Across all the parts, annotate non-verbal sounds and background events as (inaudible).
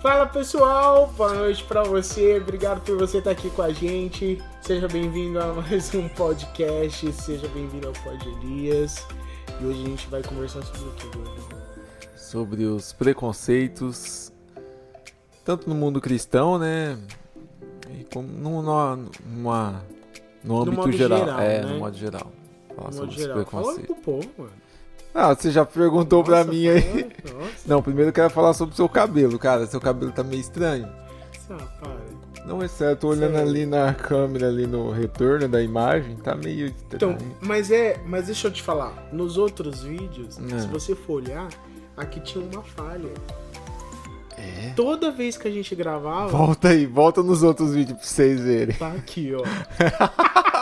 Fala pessoal, boa noite pra você, obrigado por você estar aqui com a gente. Seja bem-vindo a mais um podcast, seja bem-vindo ao Pod Elias. E hoje a gente vai conversar sobre o que, Gordo? sobre os preconceitos, tanto no mundo cristão, né? E como no, no, numa, no âmbito geral. geral, é, né? no modo geral. Falar De sobre modo os geral, falando preconceitos. pro povo, mano. Ah, você já perguntou pra Nossa, mim aí. Nossa, (laughs) Não, primeiro eu quero falar sobre o seu cabelo, cara. Seu cabelo tá meio estranho. ah, para. Não é certo, tô olhando Sério? ali na câmera, ali no retorno da imagem, tá meio Então, estranho. mas é, mas deixa eu te falar, nos outros vídeos, É. se você for olhar, aqui tinha uma falha. É. Toda vez que a gente gravava, Volta aí, volta nos outros vídeos pra vocês verem. Tá aqui, ó. (laughs)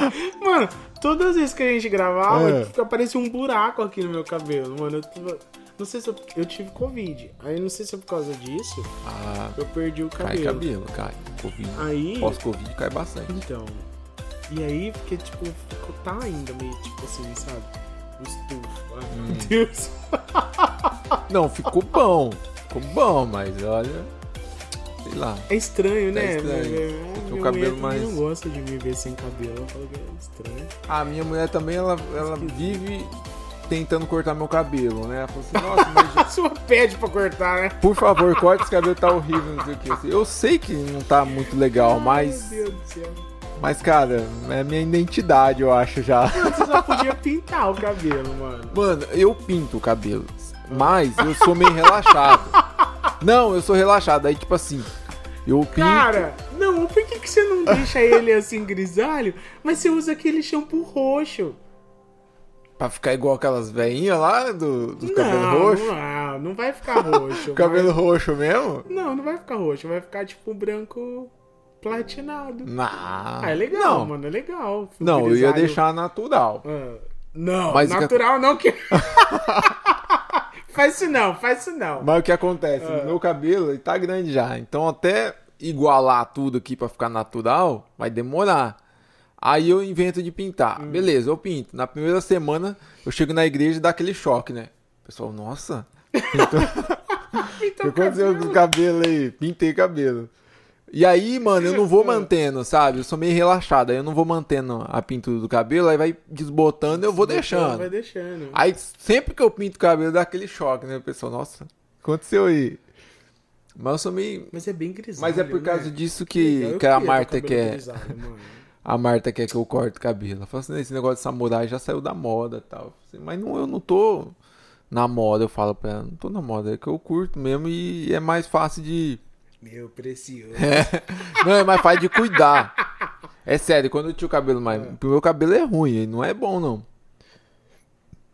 (laughs) mano, todas as vezes que a gente gravava, É. fica- aparecia um buraco aqui no meu cabelo, mano. Eu tava- não sei se eu, eu tive Covid. Aí não sei se é por causa disso, Ah, eu perdi o cai cabelo. cabelo, cai. Covid. Aí. Pós-Covid cai bastante. Então. E aí, porque, tipo, ficou, tá ainda meio, tipo assim, sabe? O estufo. Ai, Hum. meu Deus. (laughs) Não, ficou bom. Ficou bom, mas olha. Sei lá. É estranho, né? estranho. Meu- Tem o minha cabelo mais- não gosta de me ver sem cabelo. Eu falo que é estranho. A minha mulher também, ela, ela vive tentando cortar meu cabelo, né? Ela falou assim, nossa, (laughs) mas A sua pede pra cortar, né? por favor, corta esse cabelo, tá horrível, não sei o que. Assim, eu sei que não tá muito legal, mas. Meu Deus do céu. Mas, cara, é minha identidade, eu acho já. Você só podia pintar o cabelo, mano. Mano, eu pinto o cabelo, mas eu sou meio relaxado. (laughs) Não, eu sou relaxado. Aí, tipo assim, eu pinto. Cara, não, por que, que você não deixa ele assim grisalho, mas você usa aquele shampoo roxo? Pra ficar igual aquelas velhinhas lá do, do não, cabelo roxo. Não, não vai ficar roxo. (laughs) Cabelo roxo mesmo? Não, não vai ficar roxo, vai ficar tipo branco platinado. Não. Ah, é legal, não. mano, é legal. Não, eu ia Grisalho. deixar natural. Ah, não, Mas o que- natural não que. (laughs) faz isso não, faz isso não. Mas o que acontece? Ah. O meu cabelo tá grande já. Então até igualar tudo aqui pra ficar natural, vai demorar. Aí eu invento de pintar. Hum. Beleza, eu pinto. Na primeira semana, eu chego na igreja e dá aquele choque, né? O pessoal, nossa, (laughs) Então, o que aconteceu com o cabelo aí? Pintei cabelo. E aí, mano, eu não vou (laughs) mantendo, sabe? Eu sou meio relaxado. Aí eu não vou mantendo a pintura do cabelo, aí vai desbotando eu vou deixando. Vai deixando. Aí sempre que eu pinto o cabelo dá aquele choque, né? O pessoal, nossa, aconteceu aí. Mas eu sou meio. Mas é bem grisalho. Mas é por causa né? disso que, que a Marta quer. grisalho, mano. (laughs) A Marta quer que eu corte o cabelo. Ela fala assim, esse negócio de samurai já saiu da moda e tal. Assim, Mas não, eu não tô na moda, eu falo pra ela, não tô na moda, é que eu curto mesmo e é mais fácil de. Meu precioso. Não, é mais fácil de cuidar. É sério, quando eu tinha o cabelo mais. O meu cabelo é ruim, ele não é bom, não.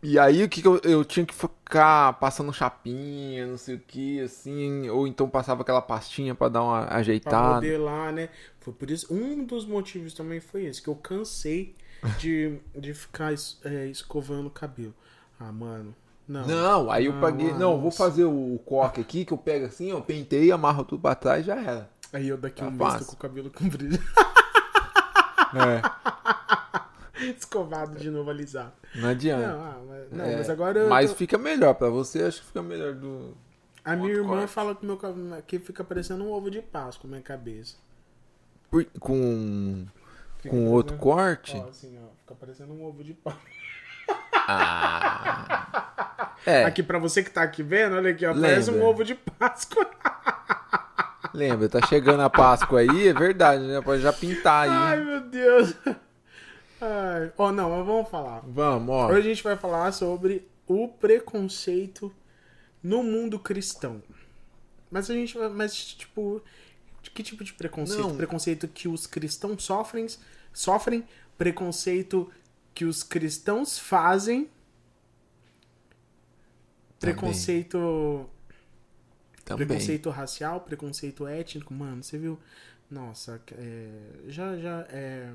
E aí, o que, que eu, eu tinha que ficar passando chapinha, não sei o que, assim, ou então passava aquela pastinha pra dar uma Pra ajeitada. modelar, né? Foi por isso. Um dos motivos também foi esse, que eu cansei de, de ficar es- é, escovando o cabelo. Ah, mano. Não. Não, aí eu paguei. Não, vou fazer o coque aqui, que eu pego assim, eu pentei, amarro tudo pra trás e já era. Aí eu daqui Tá um mês tô com o cabelo comprido. É, (laughs) Escovado de novo alisado. não adianta. Não, ah, mas, não, É, mas agora mas tô- fica melhor pra você, acho que fica melhor do. A minha irmã corte. fala que meu que fica parecendo um ovo de Páscoa na minha cabeça. Com. Com outro corte? Ó, assim, ó. Fica parecendo um ovo de Páscoa. Ah. (laughs) É, Aqui pra você que tá aqui vendo, olha aqui, ó. Lembra. Parece um ovo de Páscoa. (laughs) lembra, tá chegando a Páscoa aí, é verdade, né? Pode já pintar Ai, aí. meu Deus. Ai. Ó, não, mas vamos falar. Vamos, ó. Hoje a gente vai falar sobre o preconceito no mundo cristão. Mas a gente vai. Mas, tipo. Que tipo de preconceito? Não. Preconceito que os cristãos sofrem, sofrem, preconceito que os cristãos fazem, Também. preconceito. Também. Preconceito racial, preconceito étnico, mano, você viu? Nossa, é, já já é,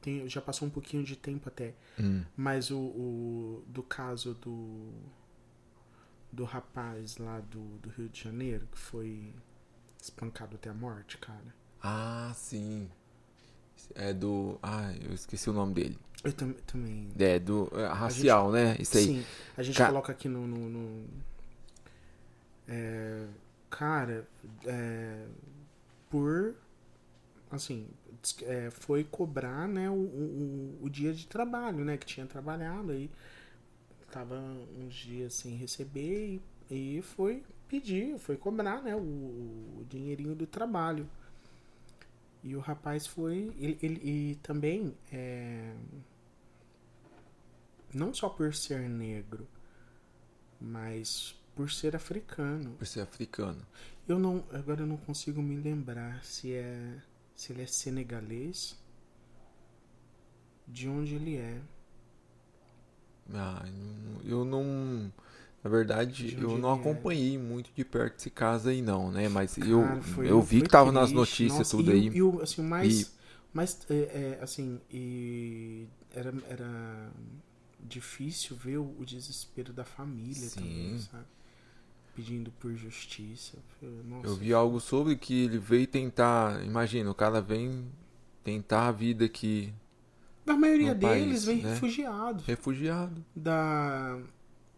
tem, já passou um pouquinho de tempo até, Hum. mas o, o do caso do do rapaz lá do, do Rio de Janeiro que foi espancado até a morte, cara. Ah, sim. É do. Ah, eu esqueci o nome dele. Eu tam, também. É, do. é, racial, né? Isso aí. Sim, a gente Ca- coloca aqui no. no, no- é, Cara, é, por. Assim, é, foi cobrar né, o, o, o dia de trabalho, né? Que tinha trabalhado aí. Tava uns dias sem receber e, e foi pedir, foi cobrar, né? O, o dinheirinho do trabalho. E o rapaz foi. Ele, ele- e também. é, não só por ser negro, mas por ser africano. Por ser africano. Eu não, agora eu não consigo me lembrar se é se ele é senegalês, de onde ele é. Ah, eu eu não. Na verdade, De eu não é. acompanhei muito de perto esse caso aí, não, né? Mas eu, Cara, foi- eu vi que tava nas triste. notícias Nossa, tudo e, aí. o- E o assim, mais, E- mais é, é, assim, e era, era difícil ver o, o desespero da família também, Sim. sabe? Pedindo por justiça. Eu- Nossa, Eu vi algo sobre que ele veio tentar. Imagina, o cara vem tentar a vida aqui, A maioria deles país, vem né? refugiados. refugiado. da,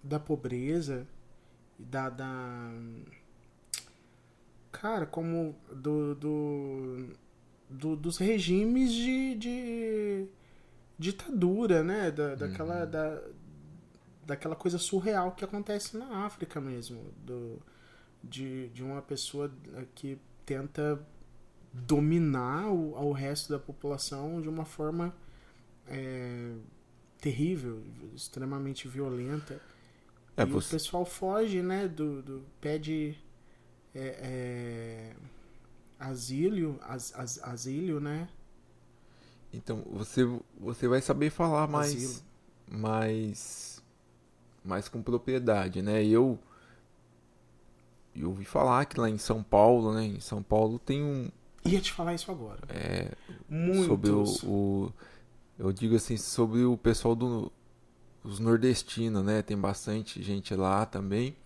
da pobreza, da, da. Cara, como do, do, do- dos regimes de, de ditadura, né? Da, daquela, Uhum. da, daquela coisa surreal que acontece na África mesmo. Do, de, de uma pessoa que tenta dominar o, o resto da população de uma forma é, terrível, extremamente violenta. É, e o você, pessoal foge, né? Do, do pede é, é, asilo, as, as, asilo, né? então, você, você vai saber falar mais, Asilo. mais, mais com propriedade, né? Eu, eu ouvi falar que lá em São Paulo, né? Em São Paulo tem um, Ia te falar isso agora. é, Muitos. sobre o, o- eu digo assim sobre o pessoal do os nordestinos né tem bastante gente lá também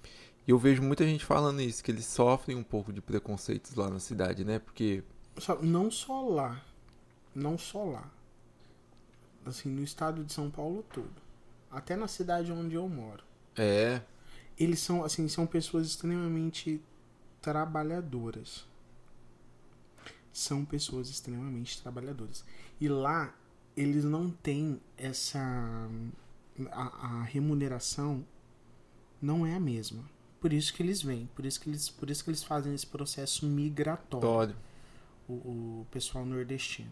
e eu vejo muita gente falando isso que eles sofrem um pouco de preconceitos lá na cidade né porque não só lá. Não só lá. Assim, no estado de São Paulo todo. Até na cidade onde eu moro. é Eles são, assim, são pessoas extremamente trabalhadoras. São pessoas extremamente trabalhadoras. E lá, eles não têm essa. A, a remuneração não é a mesma. Por isso que eles vêm. Por isso que eles, por isso que eles fazem esse processo migratório. O, o pessoal nordestino.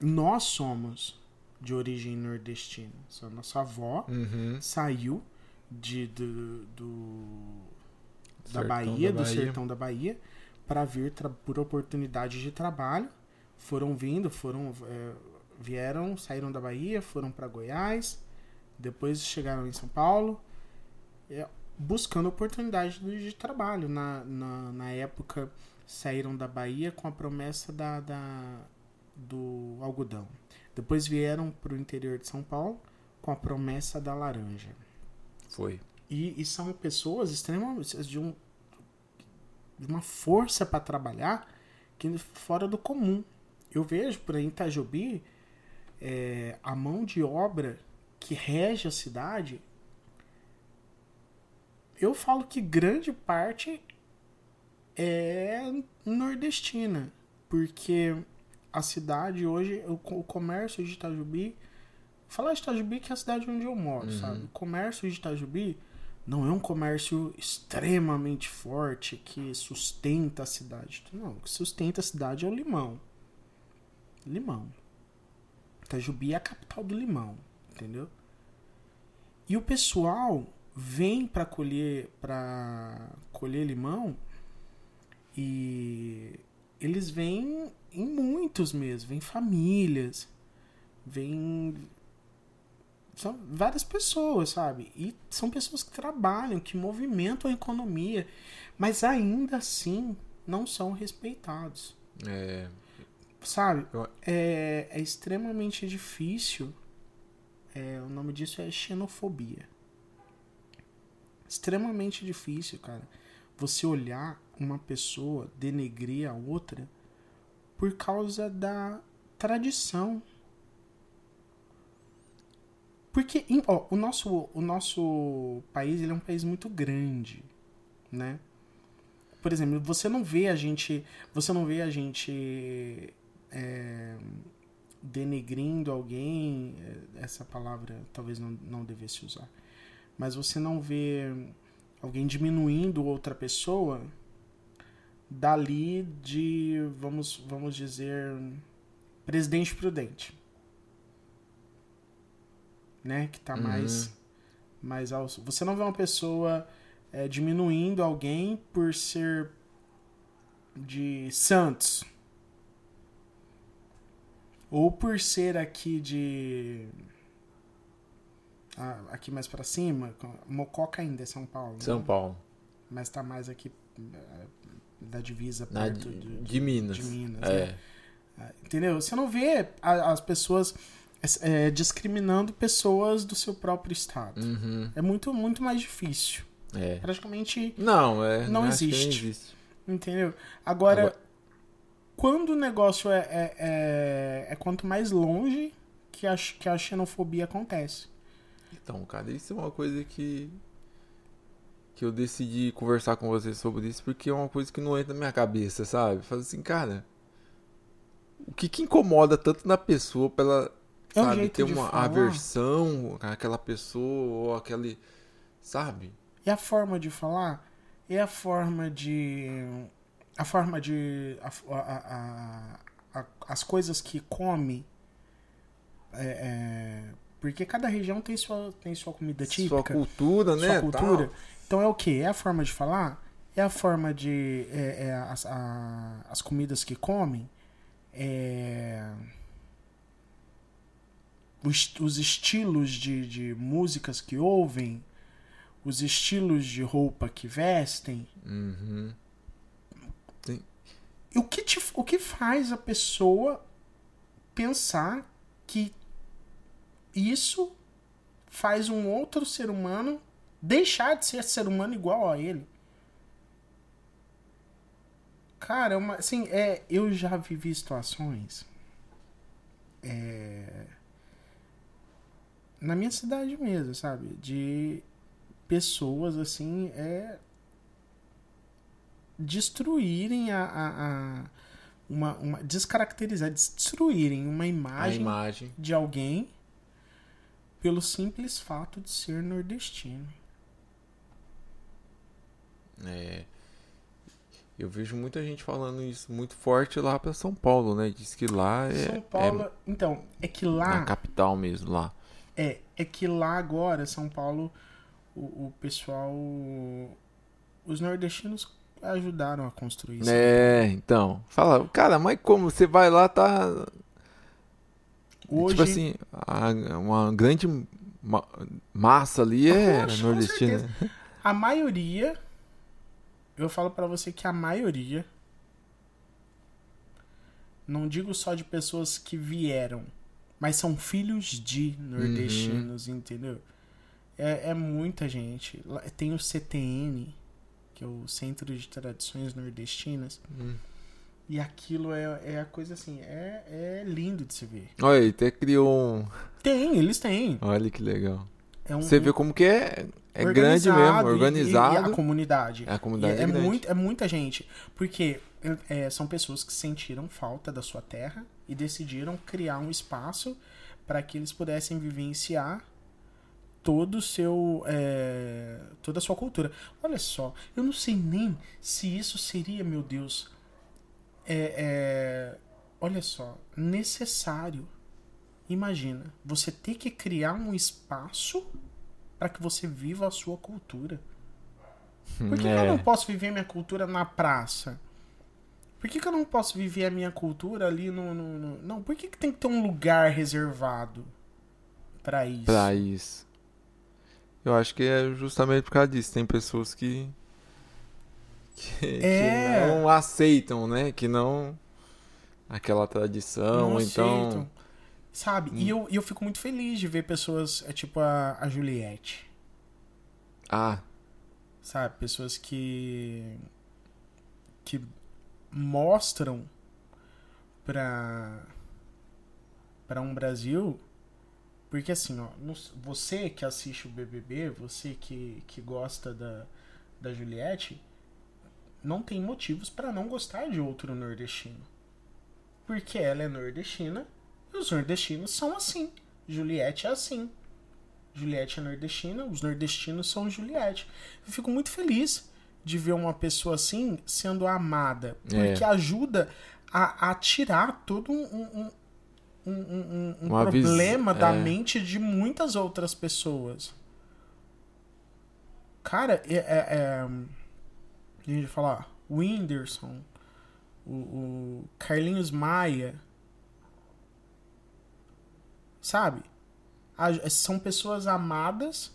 Nós somos de origem nordestina. Só nossa avó Uhum. saiu de, do, do- da Sertão Bahia, da do Bahia. sertão da Bahia, para vir por oportunidade de trabalho. Foram vindo, foram é, vieram, saíram da Bahia, foram para Goiás, depois chegaram em São Paulo, é, buscando oportunidade de, trabalho. Na, na, na época saíram da Bahia com a promessa da, da- do algodão. Depois vieram para o interior de São Paulo com a promessa da laranja. foi E, e são pessoas extremamente de, um, de uma força para trabalhar que fora do comum. Eu vejo por aí em Itajobi é, a mão de obra que rege a cidade. Eu falo que grande parte é nordestina, porque a cidade hoje, o, co- o comércio de Itajubi, falar de Itajubi que é a cidade onde eu moro, Uhum. sabe? O comércio de Itajubi não é um comércio extremamente forte que sustenta a cidade. Não, o que sustenta a cidade é o limão. Limão. Itajubi é a capital do limão, entendeu? E o pessoal vem para colher para colher limão e eles vêm em muitos mesmo, vêm famílias, vêm são várias pessoas, sabe? E são pessoas que trabalham, que movimentam a economia, mas ainda assim não são respeitados, é, sabe? É, é extremamente difícil. É, o nome disso é xenofobia. Extremamente difícil, cara. Você olhar uma pessoa denegrir a outra por causa da tradição. Porque ó, o, nosso, o nosso país ele é um país muito grande, né? por exemplo, você não vê a gente. Você não vê a gente. É, denegrindo alguém. é, Essa palavra talvez não, não devesse usar. Mas você não vê alguém diminuindo outra pessoa dali de, vamos, vamos dizer, presidente prudente. Né? Que tá Uhum. mais, mais ao. Você não vê uma pessoa é, diminuindo alguém por ser de Santos. Ou por ser aqui de. ah, aqui mais pra cima. Mococa ainda é São Paulo. São né? Paulo. Mas tá mais aqui eh, da divisa perto de, de, de Minas. de Minas, É. né? Entendeu? Você não vê as pessoas eh, discriminando pessoas do seu próprio estado. Uhum. É muito, muito mais difícil. É. Praticamente, Não, é. Não que existe. existe. entendeu? Agora, Agora- quando o negócio é, é, é, é quanto mais longe que a, que a xenofobia acontece. Então, cara, isso é uma coisa que. Que eu decidi conversar com você sobre isso porque é uma coisa que não entra na minha cabeça, sabe? Fala assim, cara. O que que incomoda tanto na pessoa pela. É um sabe, ter de uma aversão àquela pessoa ou aquele. Sabe? É a forma de falar, é a forma de. A forma de. a- a- a- as coisas que come. é, é, porque cada região tem sua, tem sua comida Sua típica, cultura, né? sua cultura. tal. Então é o que? É a forma de falar? É a forma de. É, é as, as comidas que comem? É. Os, os estilos de, de músicas que ouvem? Os estilos de roupa que vestem? Uhum. O que, te, o que faz a pessoa pensar que isso faz um outro ser humano deixar de ser ser humano igual a ele? Cara, é uma, assim, é, eu já vivi situações é, na minha cidade mesmo, sabe? De pessoas assim, é destruírem a, a, a- uma, uma descaracterizar, destruírem uma imagem imagem. de alguém pelo simples fato de ser nordestino. É. Eu vejo muita gente falando isso muito forte lá pra São Paulo, né? Diz que lá é, São Paulo, então, é que é lá na capital mesmo, lá. é, é que lá agora São Paulo o, o pessoal os nordestinos ajudaram a construir isso. É, então. Fala, cara, mas como você vai lá, tá. Hoje Tipo assim, a- uma grande ma- massa ali é Poxa, nordestina. A maioria, eu falo pra você que a maioria, não digo só de pessoas que vieram, mas são filhos de nordestinos, entendeu? É, é muita gente. Tem o CTN, que é o Centro de Tradições Nordestinas, Hum. e aquilo é, é a coisa assim, é, é lindo de se ver. Olha, ele até criou um. Tem, eles têm. Olha que legal. É um, Você vê como que é, é grande organizado mesmo, e- E, organizado. a comunidade. a comunidade E é, é, muito, é muita gente. Porque é, são pessoas que sentiram falta da sua terra e decidiram criar um espaço para que eles pudessem vivenciar todo o seu é, toda a sua cultura. Olha só, eu não sei nem se isso seria, meu Deus, é, é, olha só, necessário. Imagina, você ter que criar um espaço para que você viva a sua cultura. Por que, que eu É. não posso viver minha cultura na praça? Por que, que eu não posso viver a minha cultura ali no. no- no- Não, por que, que tem que ter um lugar reservado pra isso? Pra isso. Eu acho que é justamente por causa disso. Tem pessoas que. que, É. que não aceitam, né? Que não. Aquela tradição, Não então. aceitam. Sabe? E, eu, eu fico muito feliz de ver pessoas, é tipo a, a Juliette. Ah, Sabe? Pessoas que. que mostram pra. pra um Brasil. Porque assim, ó, você que assiste o BBB, você que, que gosta da, da Juliette, não tem motivos para não gostar de outro nordestino. Porque ela é nordestina e os nordestinos são assim. Juliette é assim. Juliette é nordestina, os nordestinos são Juliette. Eu fico muito feliz de ver uma pessoa assim sendo amada, porque É. ajuda a, a tirar todo um, um, um, um- um vis- problema da é. mente de muitas outras pessoas. Cara, é. é, é a gente falar, o Whindersson, o, o Carlinhos Maia, sabe? São pessoas amadas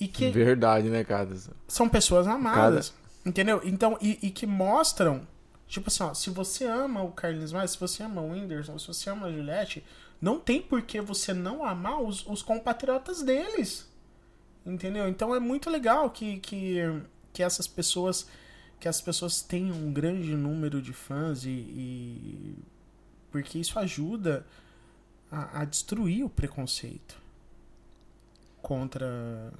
e que Verdade, né, cara? são pessoas amadas. Entendeu? Então, e, e que mostram, tipo assim, ó, se você ama o Carlinhos Maia, se você ama o Whindersson, se você ama a Juliette, não tem por que você não amar os, os compatriotas deles. Entendeu? Então é muito legal que, que, que essas pessoas que as pessoas tenham um grande número de fãs e, e- porque isso ajuda a, a destruir o preconceito contra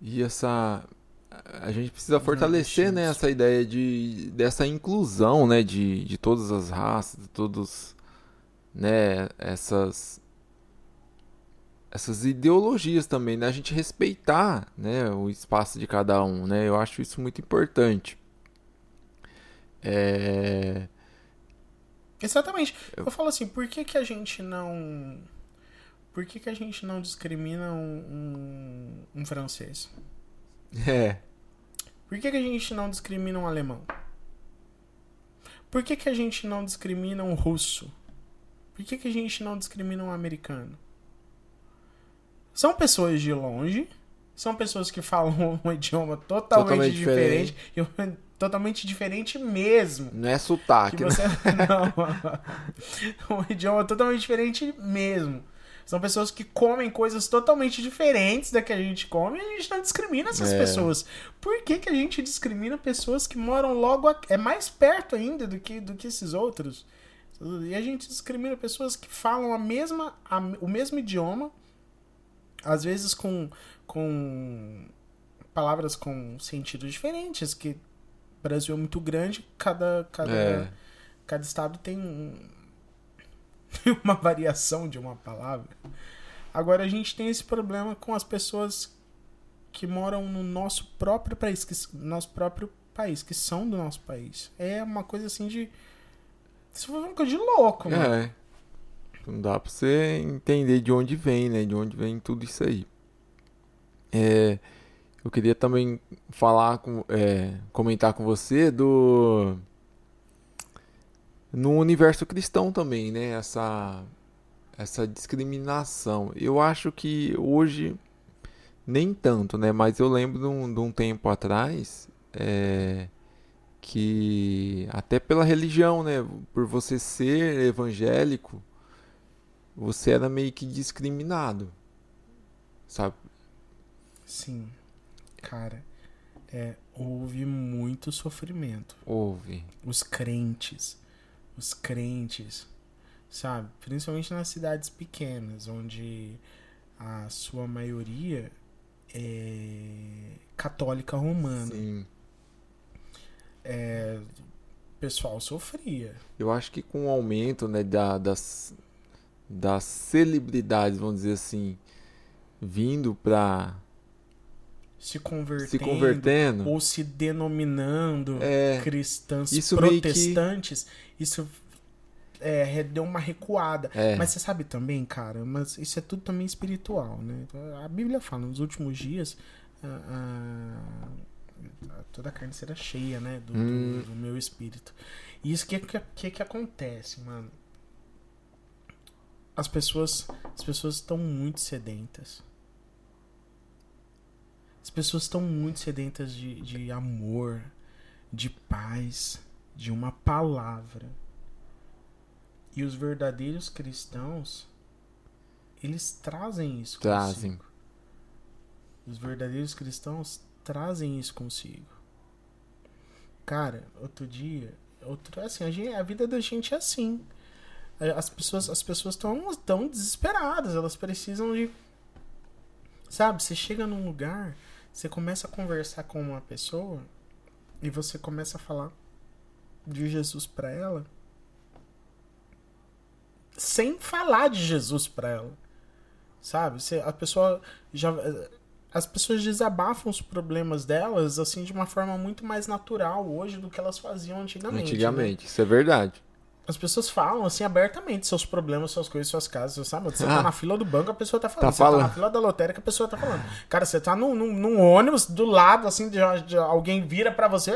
E essa. A gente precisa fortalecer, né, essa ideia de, dessa inclusão, né, de, de todas as raças, de todos, né, essas, essas ideologias também, né, a gente respeitar, né, o espaço de cada um, né, eu acho isso muito importante. É, Exatamente. Eu... falo assim, por que, que a gente não. Por que, que a gente não discrimina um, um, um francês? é, Por que, que a gente não discrimina um alemão? Por que, que a gente não discrimina um russo? Por que, que a gente não discrimina um americano? São pessoas de longe, são pessoas que falam (laughs) um idioma totalmente, Totalmente diferente, e um- totalmente diferente mesmo. não é sotaque, Que né? você... (laughs) Não. (laughs) um idioma totalmente diferente mesmo. São pessoas que comem coisas totalmente diferentes da que a gente come e a gente não discrimina essas É. pessoas. Por que, que a gente discrimina pessoas que moram logo a... é mais perto ainda do que, do que esses outros? E a gente discrimina pessoas que falam a mesma, a- o mesmo idioma, às vezes com, com palavras com sentidos diferentes, que o Brasil é muito grande, cada, cada, É. cada estado tem um- (laughs) uma variação de uma palavra. Agora a gente tem esse problema com as pessoas que moram no nosso próprio país, que, nosso próprio país, que são do nosso país. É uma coisa assim de. Isso foi uma coisa de louco, mano. É. Não dá pra você entender de onde vem, né? De onde vem tudo isso aí. É, eu queria também falar com, é, comentar com você do no universo cristão também, né? Essa essa discriminação. Eu acho que hoje nem tanto, né? Mas eu lembro de um, de um tempo atrás é, que até pela religião, né? Por você ser evangélico, você era meio que discriminado, sabe? Sim. Cara, é, houve muito sofrimento. Houve. Os crentes. Os crentes. Sabe? Principalmente nas cidades pequenas, onde a sua maioria é católica romana. Sim. É, o pessoal sofria. Eu acho que com o aumento, né, da, das, das celebridades, vamos dizer assim, vindo pra Se convertendo. se convertendo, Ou se denominando é, cristãs isso meio que- protestantes. Isso é, deu uma recuada. é, Mas você sabe também, cara, mas isso é tudo também espiritual, né? A Bíblia fala, nos últimos dias, a- a- toda a carne será cheia, né? Do, do- Hum. do meu espírito. E isso que que, que que acontece, mano? As pessoas, as pessoas estão muito sedentas. As pessoas estão muito sedentas de, de amor, de paz, de uma palavra. E os verdadeiros cristãos, eles trazem isso consigo. trazem. Os verdadeiros cristãos trazem isso consigo. Cara, outro dia, outro assim, a, gente- a vida da gente é assim. As pessoas as pessoas estão tão desesperadas, elas precisam de sabe, você chega num lugar, Você começa a conversar com uma pessoa e você começa a falar de Jesus pra ela sem falar de Jesus pra ela. Sabe? Você, a pessoa já as pessoas desabafam os problemas delas assim de uma forma muito mais natural hoje do que elas faziam antigamente. né? Antigamente, isso é verdade. As pessoas falam assim abertamente seus problemas, suas coisas, suas casas, sabe? Você Ah. tá na fila do banco, a pessoa tá falando. Tá você tá falando. na fila da lotérica, a pessoa tá falando. Cara, você tá num, num, num ônibus do lado, assim, de, de alguém vira pra você.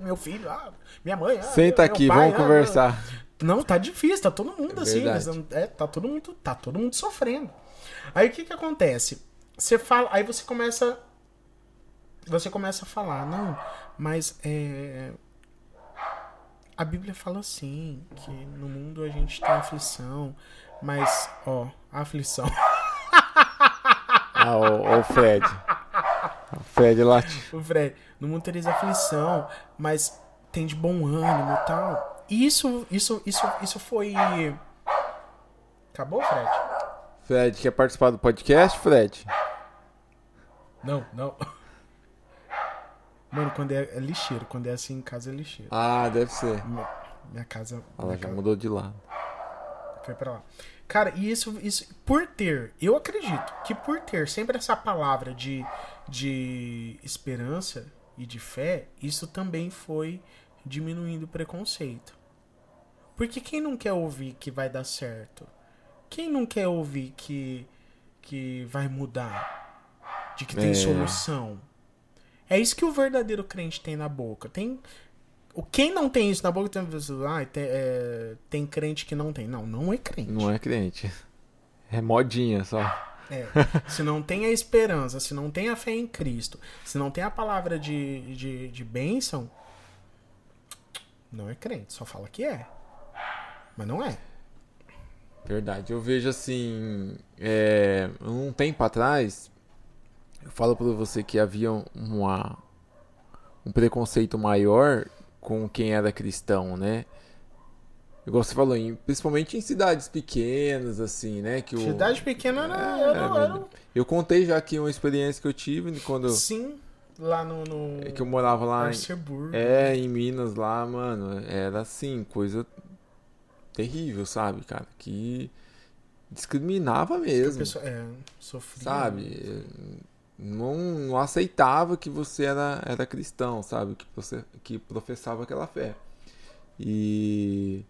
Meu filho, ah, minha mãe. ah, Senta aqui, pai, vamos ah, conversar. não, tá difícil, tá todo mundo É assim. mas É, tá todo mundo, tá todo mundo sofrendo. Aí o que que acontece? Você fala, aí você começa você começa a falar, não, mas é a Bíblia fala assim, que no mundo a gente tem aflição, mas ó, aflição. (laughs) Ah, o, o Fred. O Fred lá. O Fred, no mundo tereis aflição, mas tem de bom ânimo e tal. E Isso, isso, isso, isso foi Acabou, Fred? Fred, quer participar do podcast, Fred? Não, não. Mano, quando é, é lixeiro, quando é assim em casa é lixeiro. Ah, deve ser. Minha, minha casa, Ela minha já casa mudou de lado. foi pra lá. Cara, e isso, isso, por ter, eu acredito que por ter sempre essa palavra de, de esperança e de fé, isso também foi diminuindo o preconceito. Porque quem não quer ouvir que vai dar certo? Quem não quer ouvir que, que vai mudar? De que tem É. solução? É isso que o verdadeiro crente tem na boca. Tem. O quem não tem isso na boca tem ah, tem, é, tem crente que não tem. Não, não é crente. Não é crente. É modinha só. É. Se não tem a esperança, se não tem a fé em Cristo, se não tem a palavra de, de, de bênção, não é crente. Só fala que é. Mas não é. Verdade. Eu vejo assim. É, um tempo atrás, eu falo pra você que havia uma, um preconceito maior com quem era cristão, né? Igual você falou, em- principalmente em cidades pequenas, assim, né? Que o, Cidade pequena era. É, era, era, verdade. Eu contei já aqui uma experiência que eu tive quando sim, lá no. no é que eu morava lá em, é, em Minas, lá, mano. Era assim, coisa terrível, sabe, cara? Que discriminava A mesmo. pessoa, é, sofria. sabe? Não, não aceitava que você era, era cristão, sabe? Que, você, que professava aquela fé. E,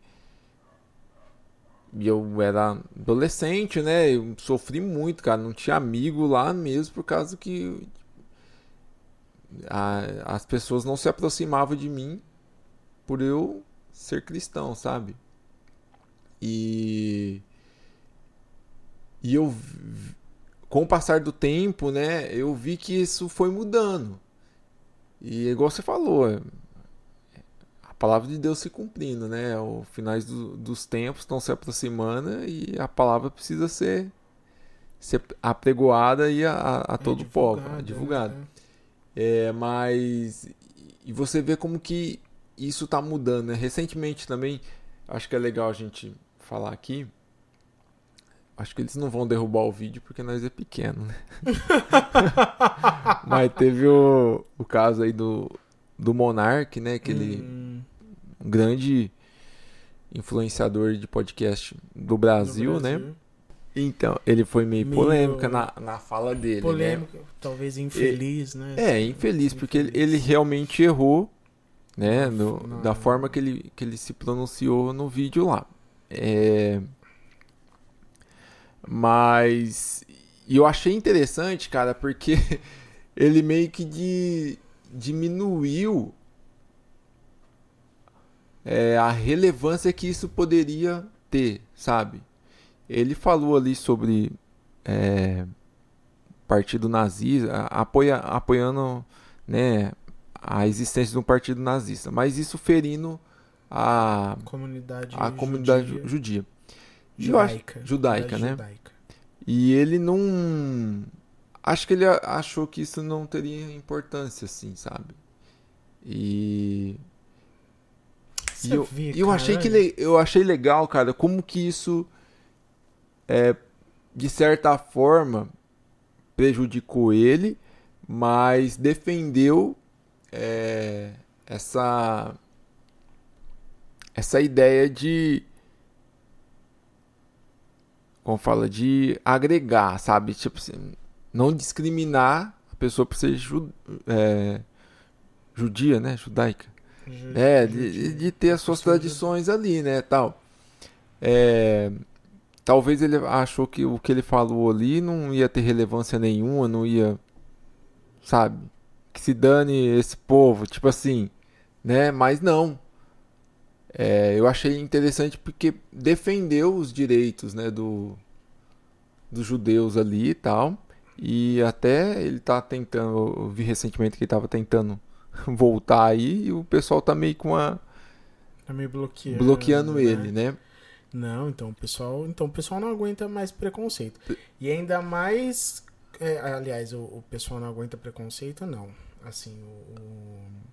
e eu era adolescente, né? Eu sofri muito, cara. Não tinha amigo lá mesmo por causa que a- as pessoas não se aproximavam de mim por eu ser cristão, sabe? E. E eu com o passar do tempo, né, eu vi que isso foi mudando. E igual você falou, é- a palavra de Deus se cumprindo, né? Os finais do- dos tempos estão se aproximando e a palavra precisa ser, ser apregoada e a, a- a todo o povo, divulgada, divulgada. né? É, mas e você vê como que isso tá mudando, né? Recentemente também, acho que é legal a gente falar aqui. Acho que eles não vão derrubar o vídeo porque nós é pequeno, né? (laughs) mas teve o, o caso aí do, do Monark, né? Aquele Hum, um grande influenciador de podcast do do Brasil, né? Então, ele foi meio Meio- polêmica na, na fala dele, né? Polêmico, talvez infeliz, né? É, infeliz, porque ele, Infeliz. ele realmente errou, né, no- da forma que ele, que ele se pronunciou no vídeo lá. É, mas e eu achei interessante, cara, porque (laughs) ele meio que de, diminuiu é, a relevância que isso poderia ter, sabe? Ele falou ali sobre é, partido nazista, apoia, apoiando né, a existência de um partido nazista, mas isso ferindo a, Comunidade a comunidade judia. Judaica. judaica, né? Judaica. E ele não. Acho que ele achou que isso não teria importância, assim, sabe? E. E eu, vê, eu achei que le- eu achei legal, cara, como que isso é de certa forma prejudicou ele, mas defendeu é, essa essa ideia de como fala de agregar, sabe? Tipo assim, não discriminar a pessoa por ser ju, é, judia, né? Judaica. Ju- É, de, de ter as suas tradições ali, né, tal. É, talvez ele achou que o que ele falou ali não ia ter relevância nenhuma, não ia, sabe, que se dane esse povo, tipo assim, né, mas não. É, eu achei interessante porque defendeu os direitos, né, do, dos judeus ali e tal, e até ele tá tentando, eu vi recentemente que ele tava tentando (laughs) voltar aí e o pessoal tá meio com a Tá meio bloqueando. bloqueando né? ele, né? Não, então o pessoal, então o pessoal não aguenta mais preconceito. E ainda mais, é, aliás, o, o pessoal não aguenta preconceito, não. Assim, o, o-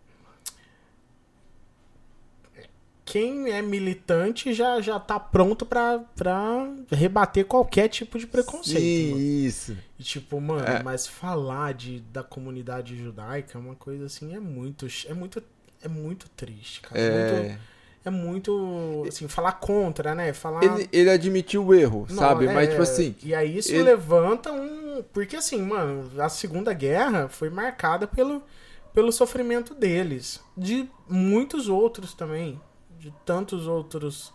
quem é militante já já tá pronto pra, pra rebater qualquer tipo de preconceito. Sim, mano. isso. E tipo, mano, É. mas falar de, da comunidade judaica é uma coisa assim, é muito, é muito, é muito triste, cara. É muito, É, é muito, assim, falar contra, né? Falar ele, ele admitiu o erro, Não, sabe? é, Mas tipo assim, E aí isso ele- levanta um. Porque assim, mano, a Segunda Guerra foi marcada pelo, pelo sofrimento deles. De muitos outros também. De tantos outros.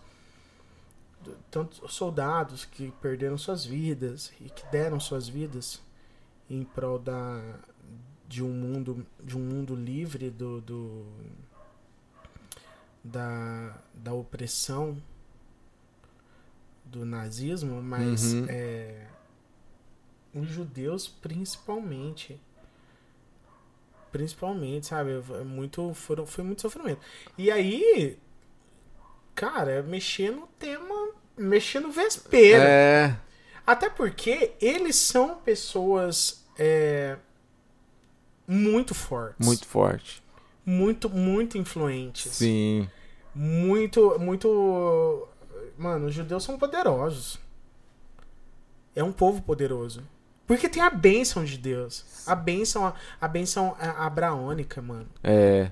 Tantos soldados que perderam suas vidas e que deram suas vidas em prol da, de um mundo de um mundo livre do, do da, da opressão do nazismo, mas Uhum. é, os judeus principalmente principalmente, sabe, é muito foram foi muito sofrimento. E aí, cara, é mexer no tema, mexer no vespeiro. é, Até porque eles são pessoas é, muito fortes, muito forte. muito muito influentes. Sim. muito, muito. Mano, os judeus são poderosos. É um povo poderoso. Porque tem a bênção de Deus. A bênção, a bênção abraônica, mano. É,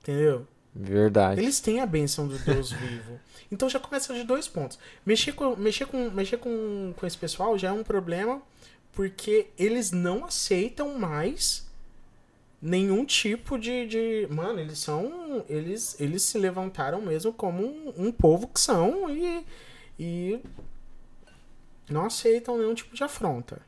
Entendeu? Verdade. Eles têm a bênção do Deus (laughs) vivo. Então já começa de dois pontos. Mexer com, mexer com, mexer com, com esse pessoal já é um problema porque eles não aceitam mais nenhum tipo de, de. Mano, eles são. Eles, eles se levantaram mesmo como um, um povo que são e. E. Não aceitam nenhum tipo de afronta.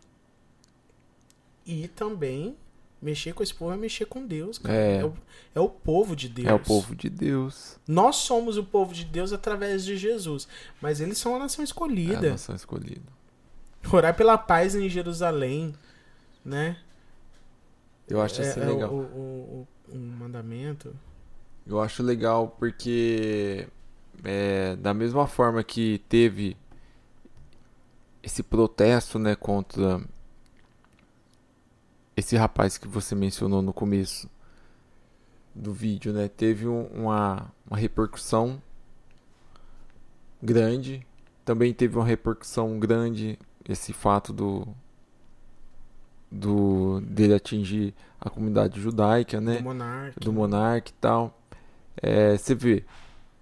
E também mexer com esse povo é mexer com Deus, cara. É. o, é o povo de Deus. É o povo de Deus. Nós somos o povo de Deus através de Jesus. Mas eles são a nação É a escolhida. nação escolhida. (laughs) Orar pela paz em Jerusalém, né? Eu acho é, assim é legal. O, o, o- um mandamento. Eu acho legal porque é, da mesma forma que teve esse protesto, né, contra esse rapaz que você mencionou no começo do vídeo, né, teve um- uma, uma repercussão grande. Também teve uma repercussão grande esse fato do do dele atingir a comunidade judaica, né? Do monarca. do Monark e tal. É, você vê,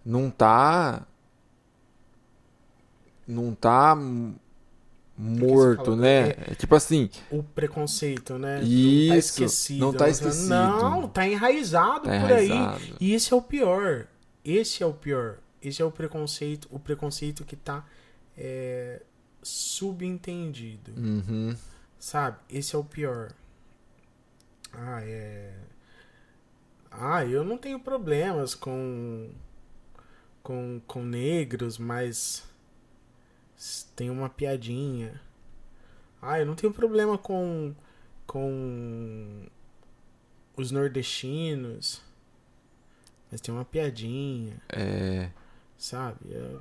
não tá. Não tá morto, falou né? É tipo assim, O preconceito, né? Isso, Não tá esquecido. não tá esquecido. Não, tá enraizado tá por aí. enraizado. E esse é o pior. Esse é o pior. Esse é o preconceito. O preconceito que tá é, subentendido. Uhum. Sabe? Esse é o pior. Ah, é. Ah, eu não tenho problemas com. com, com negros, mas. Tem uma piadinha. Ah, eu não tenho problema com. com. os nordestinos, mas tem uma piadinha, É, sabe? É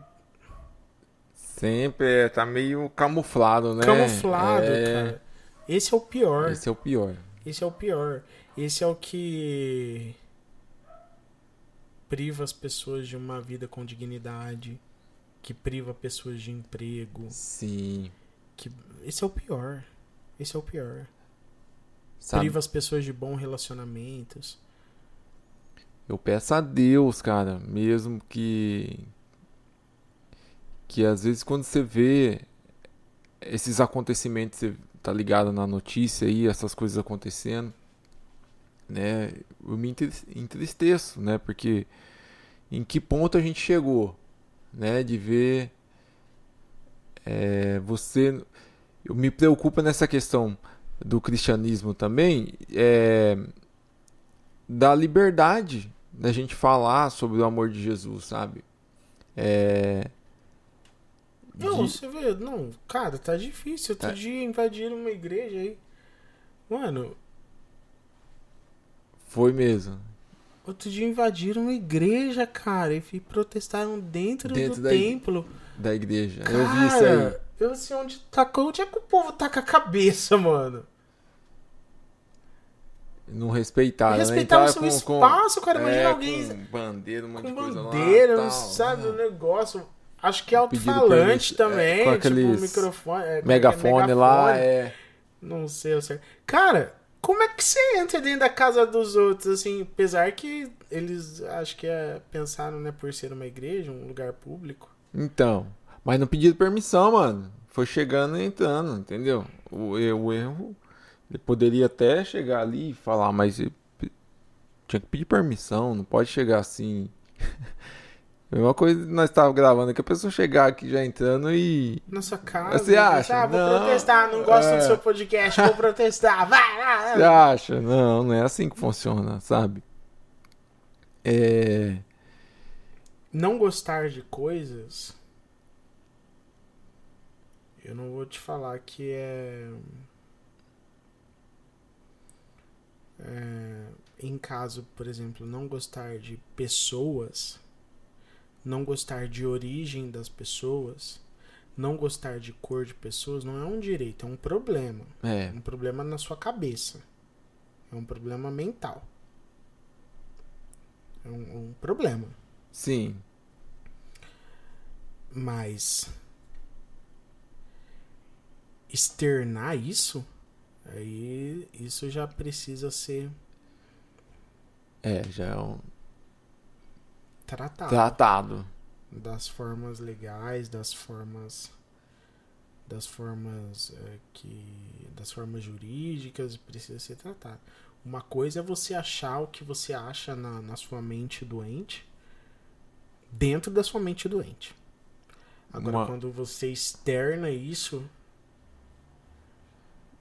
sempre é- tá meio camuflado, né? camuflado, É, cara. Esse é o pior. Esse é o pior. Esse é o pior. Esse é o que priva as pessoas de uma vida com dignidade, que priva pessoas de emprego. Sim. Que esse é o pior. Esse é o pior. Sabe? Priva as pessoas de bons relacionamentos. Eu peço a Deus, cara, mesmo que. Que às vezes quando você vê esses acontecimentos, você tá ligado na notícia aí, essas coisas acontecendo, né? Eu me entristeço, né? Porque em que ponto a gente chegou, né? De ver é, você. Eu me preocupo nessa questão do cristianismo também, é, da liberdade da gente falar sobre o amor de Jesus, sabe? É, Não, de- você vê, não, cara, tá difícil. Outro Tá. dia invadiram uma igreja aí. Mano, foi mesmo. Outro dia invadiram uma igreja, cara, e protestaram dentro, Dentro do da templo. Da igreja. Cara, eu vi isso aí. eu sei onde tá. Onde é que o povo tá com a cabeça, mano? Não respeitaram, Respeitar né? o Entraram seu com- espaço, cara. é, Imagina alguém Com bandeira, um monte com de coisa bandeira, lá. não tal. sabe, o Ah, negócio. Acho que é alto-falante também, é, com tipo aqueles microfone. é, como é é? Megafone lá, é. Não sei, eu sei. Cara, como é que você entra dentro da casa dos outros, assim, apesar que eles acho que é, pensaram, né, por ser uma igreja, um lugar público. Então. Mas não pediram permissão, mano. Foi chegando e entrando, entendeu? O, o erro. Ele poderia até chegar ali e falar, mas tinha que pedir permissão, não pode chegar assim. (laughs) Mesma coisa que nós estávamos gravando aqui, a pessoa chegar aqui já entrando e. Na sua casa. Você acha? Ah, vou Não. protestar, não gosto É. do seu podcast, vou protestar, (laughs) vai lá. Você acha? Não, não é assim que funciona, sabe? É. Não gostar de coisas. Eu não vou te falar que é. é, em caso, por exemplo, não gostar de pessoas, não gostar de origem das pessoas, não gostar de cor de pessoas, não é um direito, é um problema. É. Um problema na sua cabeça. É um problema mental. É um, um problema. Sim. Mas externar isso, aí isso já precisa ser É, já é um tratado tratado. das formas legais, das formas das formas é, que das formas jurídicas precisa ser tratado. Uma coisa é você achar o que você acha na, na sua mente doente dentro da sua mente doente. Agora, Uma- quando você externa isso,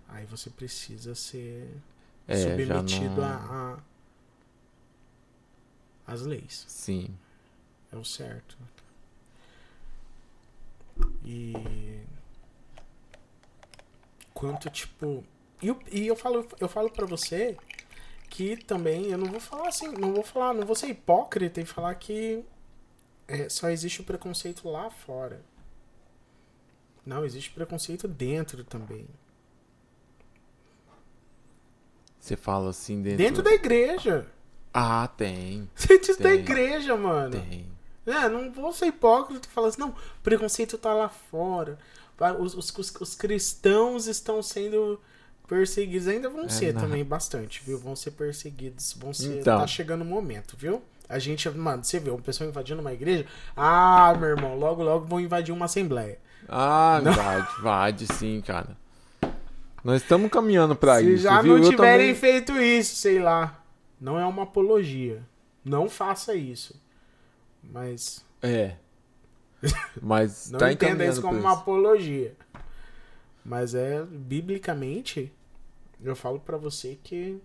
aí você precisa ser É, submetido não- a, a as leis. Sim. É o certo. E. Quanto, tipo. E eu, e eu falo, eu falo pra você que também eu não vou falar assim, não vou falar, não vou ser hipócrita e falar que é, só existe o preconceito lá fora. Não, existe preconceito dentro também. Você fala assim dentro. Dentro da igreja. Ah, tem. Dentro da igreja, mano. Tem. É, não vou ser hipócrita e falar assim, não, preconceito tá lá fora. Os, os, os- os cristãos estão sendo perseguidos. Ainda vão É, ser não. também bastante, viu? Vão ser perseguidos. Vão ser. Então. Tá chegando o momento, viu? A gente, mano, você vê uma pessoa invadindo uma igreja. Ah, meu irmão, logo, logo vão invadir uma assembleia. Ah, vai, vai sim, cara. Nós estamos caminhando pra Se isso. já viu? não tiverem também- feito isso, sei lá. Não é uma apologia. Não faça isso. Mas É. (laughs) Mas Não tá entenda isso como pra uma apologia. Mas é, biblicamente, eu falo pra você que.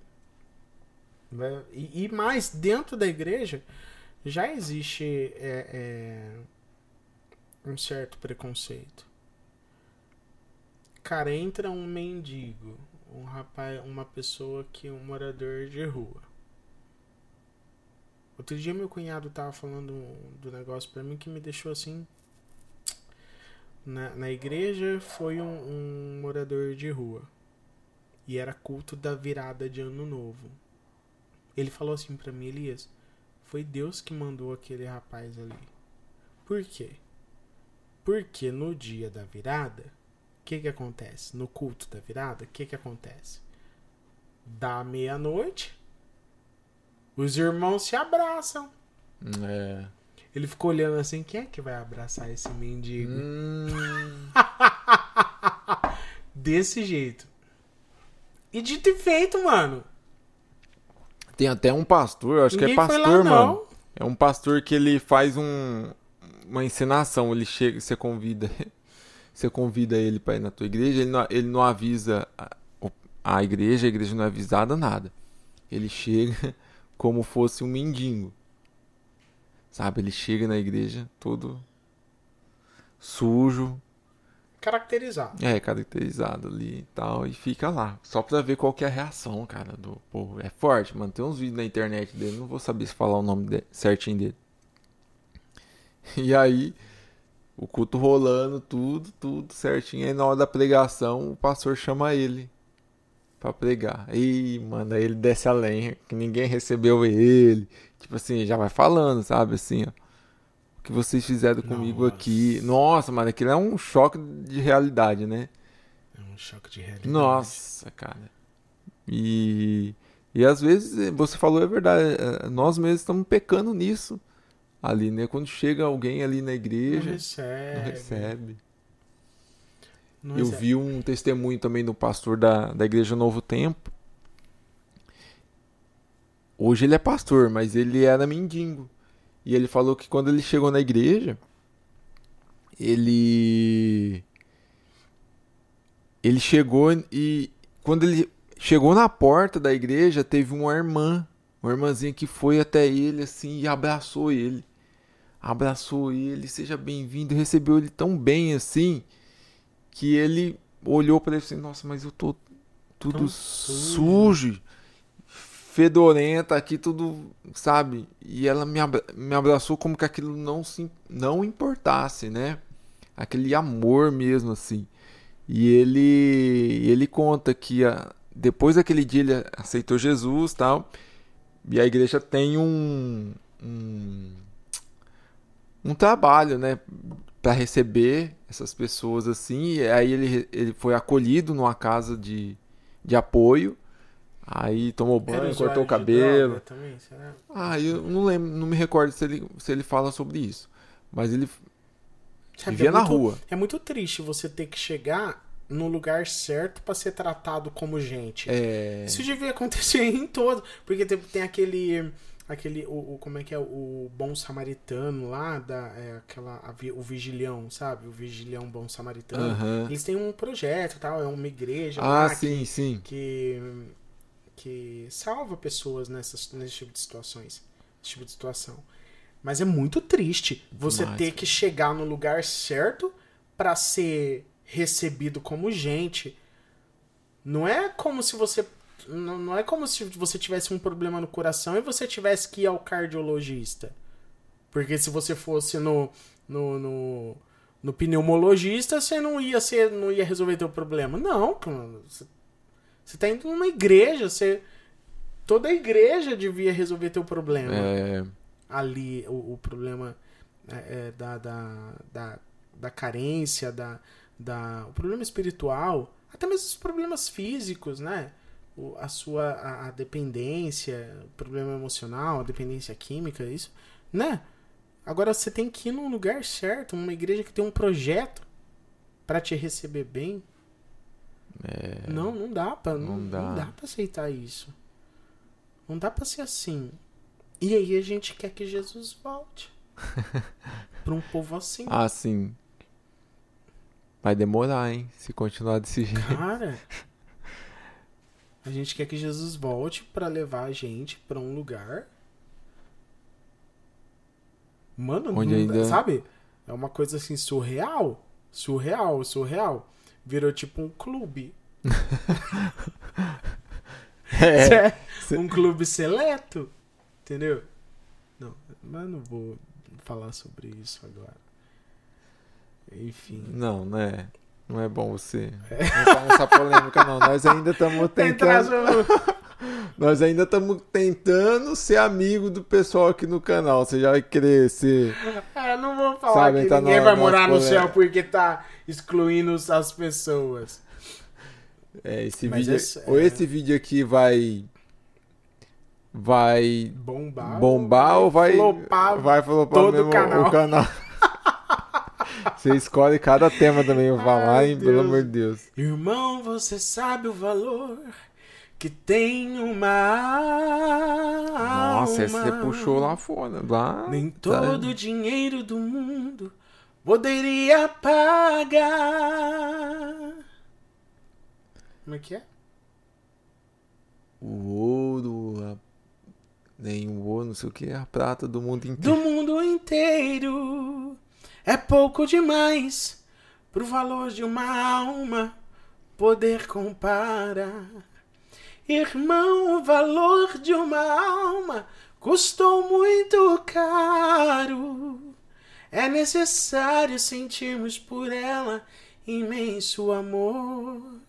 né, e, e mais, dentro da igreja, já existe é, é, um certo preconceito. Cara, entra um mendigo, um rapaz, uma pessoa que um morador de rua. Outro dia meu cunhado tava falando do negócio pra mim que me deixou assim. Na, na igreja foi um, um morador de rua. E era culto da virada de ano novo. Ele falou assim pra mim, Elias, foi Deus que mandou aquele rapaz ali. Por quê? Porque no dia da virada, que que acontece? No culto da virada, o que que acontece? Da meia-noite, os irmãos se abraçam. É. Ele ficou olhando assim, quem é que vai abraçar esse mendigo? Hum, (laughs) Desse jeito. E dito e feito, mano. tem até um pastor, eu acho Ninguém que é lá, pastor, não. mano. É um pastor que ele faz um, uma encenação. Ele chega, você convida, (laughs) você convida ele para ir na tua igreja. Ele não, ele não avisa a, a igreja, a igreja não é avisada nada. Ele chega como fosse um mendigo, sabe? Ele chega na igreja todo sujo, Caracterizado. é caracterizado ali e tal e fica lá só pra ver qual que é a reação, cara, do povo. É forte, mano. Tem uns vídeos na internet dele, não vou saber se falar o nome de- certinho dele. (laughs) E aí, o culto rolando, tudo, tudo certinho. Aí na hora da pregação, o pastor chama ele pra pregar. Ih, mano, aí ele desce a lenha, que ninguém recebeu ele. Tipo assim, já vai falando, sabe? Assim, ó. O que vocês fizeram comigo Nossa. aqui. Nossa, mano, aquilo é um choque de realidade, né? É um choque de realidade. Nossa, cara. E, e às vezes, eh, você falou, é verdade, eh, nós mesmos estamos pecando nisso ali, né? Quando chega alguém ali na Não igreja, recebe. não recebe. Não Eu recebe. vi um testemunho também do pastor da, da Igreja Novo Tempo. Hoje ele é pastor, mas ele era mendigo. E ele falou que quando ele chegou na igreja, ele. Ele chegou e. Quando ele chegou na porta da igreja, teve uma irmã, uma irmãzinha que foi até ele assim e abraçou ele. Abraçou ele, seja bem-vindo, recebeu ele tão bem assim que ele olhou para ele assim, nossa, mas eu tô tudo sujo. sujo." fedorenta aqui, tudo, sabe? E ela me, abra- me abraçou como que aquilo não se não importasse, né? Aquele amor mesmo assim. E ele ele conta que a, depois daquele dia ele aceitou Jesus, tal. E a igreja tem um um, um trabalho, né, para receber essas pessoas assim. E aí ele, ele foi acolhido numa casa de, de apoio. Aí tomou banho, cortou o cabelo. Também? Ah, eu não lembro, não me recordo se ele, se ele fala sobre isso. Mas ele Sabe, vivia é na muito- rua. É muito triste você ter que chegar no lugar certo pra ser tratado como gente. É. Isso devia acontecer (laughs) em todo. Porque tem, tem aquele. Aquele o, o- como é que é? O bom samaritano lá, da, é, aquela, a o vigilhão, sabe? O vigilhão bom samaritano. Aham. Eles têm um projeto e tal, é uma igreja Ah, lá que- sim, sim. que, que salva pessoas nessas, nesse tipo de situações. Tipo de situação. Mas é muito triste você Demais, ter cara. que chegar no lugar certo pra ser recebido como gente. Não é como se você. Não, não é como se você tivesse um problema no coração e você tivesse que ir ao cardiologista. Porque se você fosse no, no, no, no pneumologista, você não ia ser, não ia resolver teu problema. Não. Você, você tá indo numa igreja, você. Toda a igreja devia resolver teu problema É, ali o, o problema é, é, da, da, da, da carência, da, da, o problema espiritual, até mesmo os problemas físicos, né? A sua a, a dependência, o problema emocional, a dependência química, isso, né? Agora você tem que ir num lugar certo, uma igreja que tem um projeto para te receber bem. Não, não dá pra, não, É. Não não dá. dá para aceitar isso. Não dá pra ser assim. E aí a gente quer que Jesus volte. (laughs) pra um povo assim. ah, sim. Vai demorar, hein? Se continuar desse jeito. Cara, a gente quer que Jesus volte pra levar a gente pra um lugar. Mano, Onde não ainda- sabe? É uma coisa assim surreal. Surreal, surreal. Virou tipo um clube. (laughs) É. um clube seleto. Entendeu? Não, mas não vou falar sobre isso agora. Enfim. Não, né? Não é bom você entrar nessa polêmica, não. Nós ainda estamos tentando. (laughs) Nós ainda estamos tentando ser amigo do pessoal aqui no canal. Você já vai querer ser. Ah, não vou falar Sabe, que tá ninguém vai morar no céu porque tá excluindo as pessoas. É, esse Mas vídeo. esse- Ou é. esse vídeo aqui vai. Vai Bombar. bombar ou vai. flopar vai flopar todo o canal. o canal. (laughs) Você escolhe cada tema também, eu falar, hein? Pelo amor de Deus. Irmão, você sabe o valor que tem uma Nossa, esse você puxou lá fora. Lá. Nem tá. todo o dinheiro do mundo poderia pagar. Como é que é? O ouro, a... nem o ouro, não sei o que, a prata do mundo Do inteiro. mundo inteiro é pouco demais pro valor de uma alma poder comparar. Irmão, o valor de uma alma custou muito caro. É necessário sentirmos por ela imenso amor.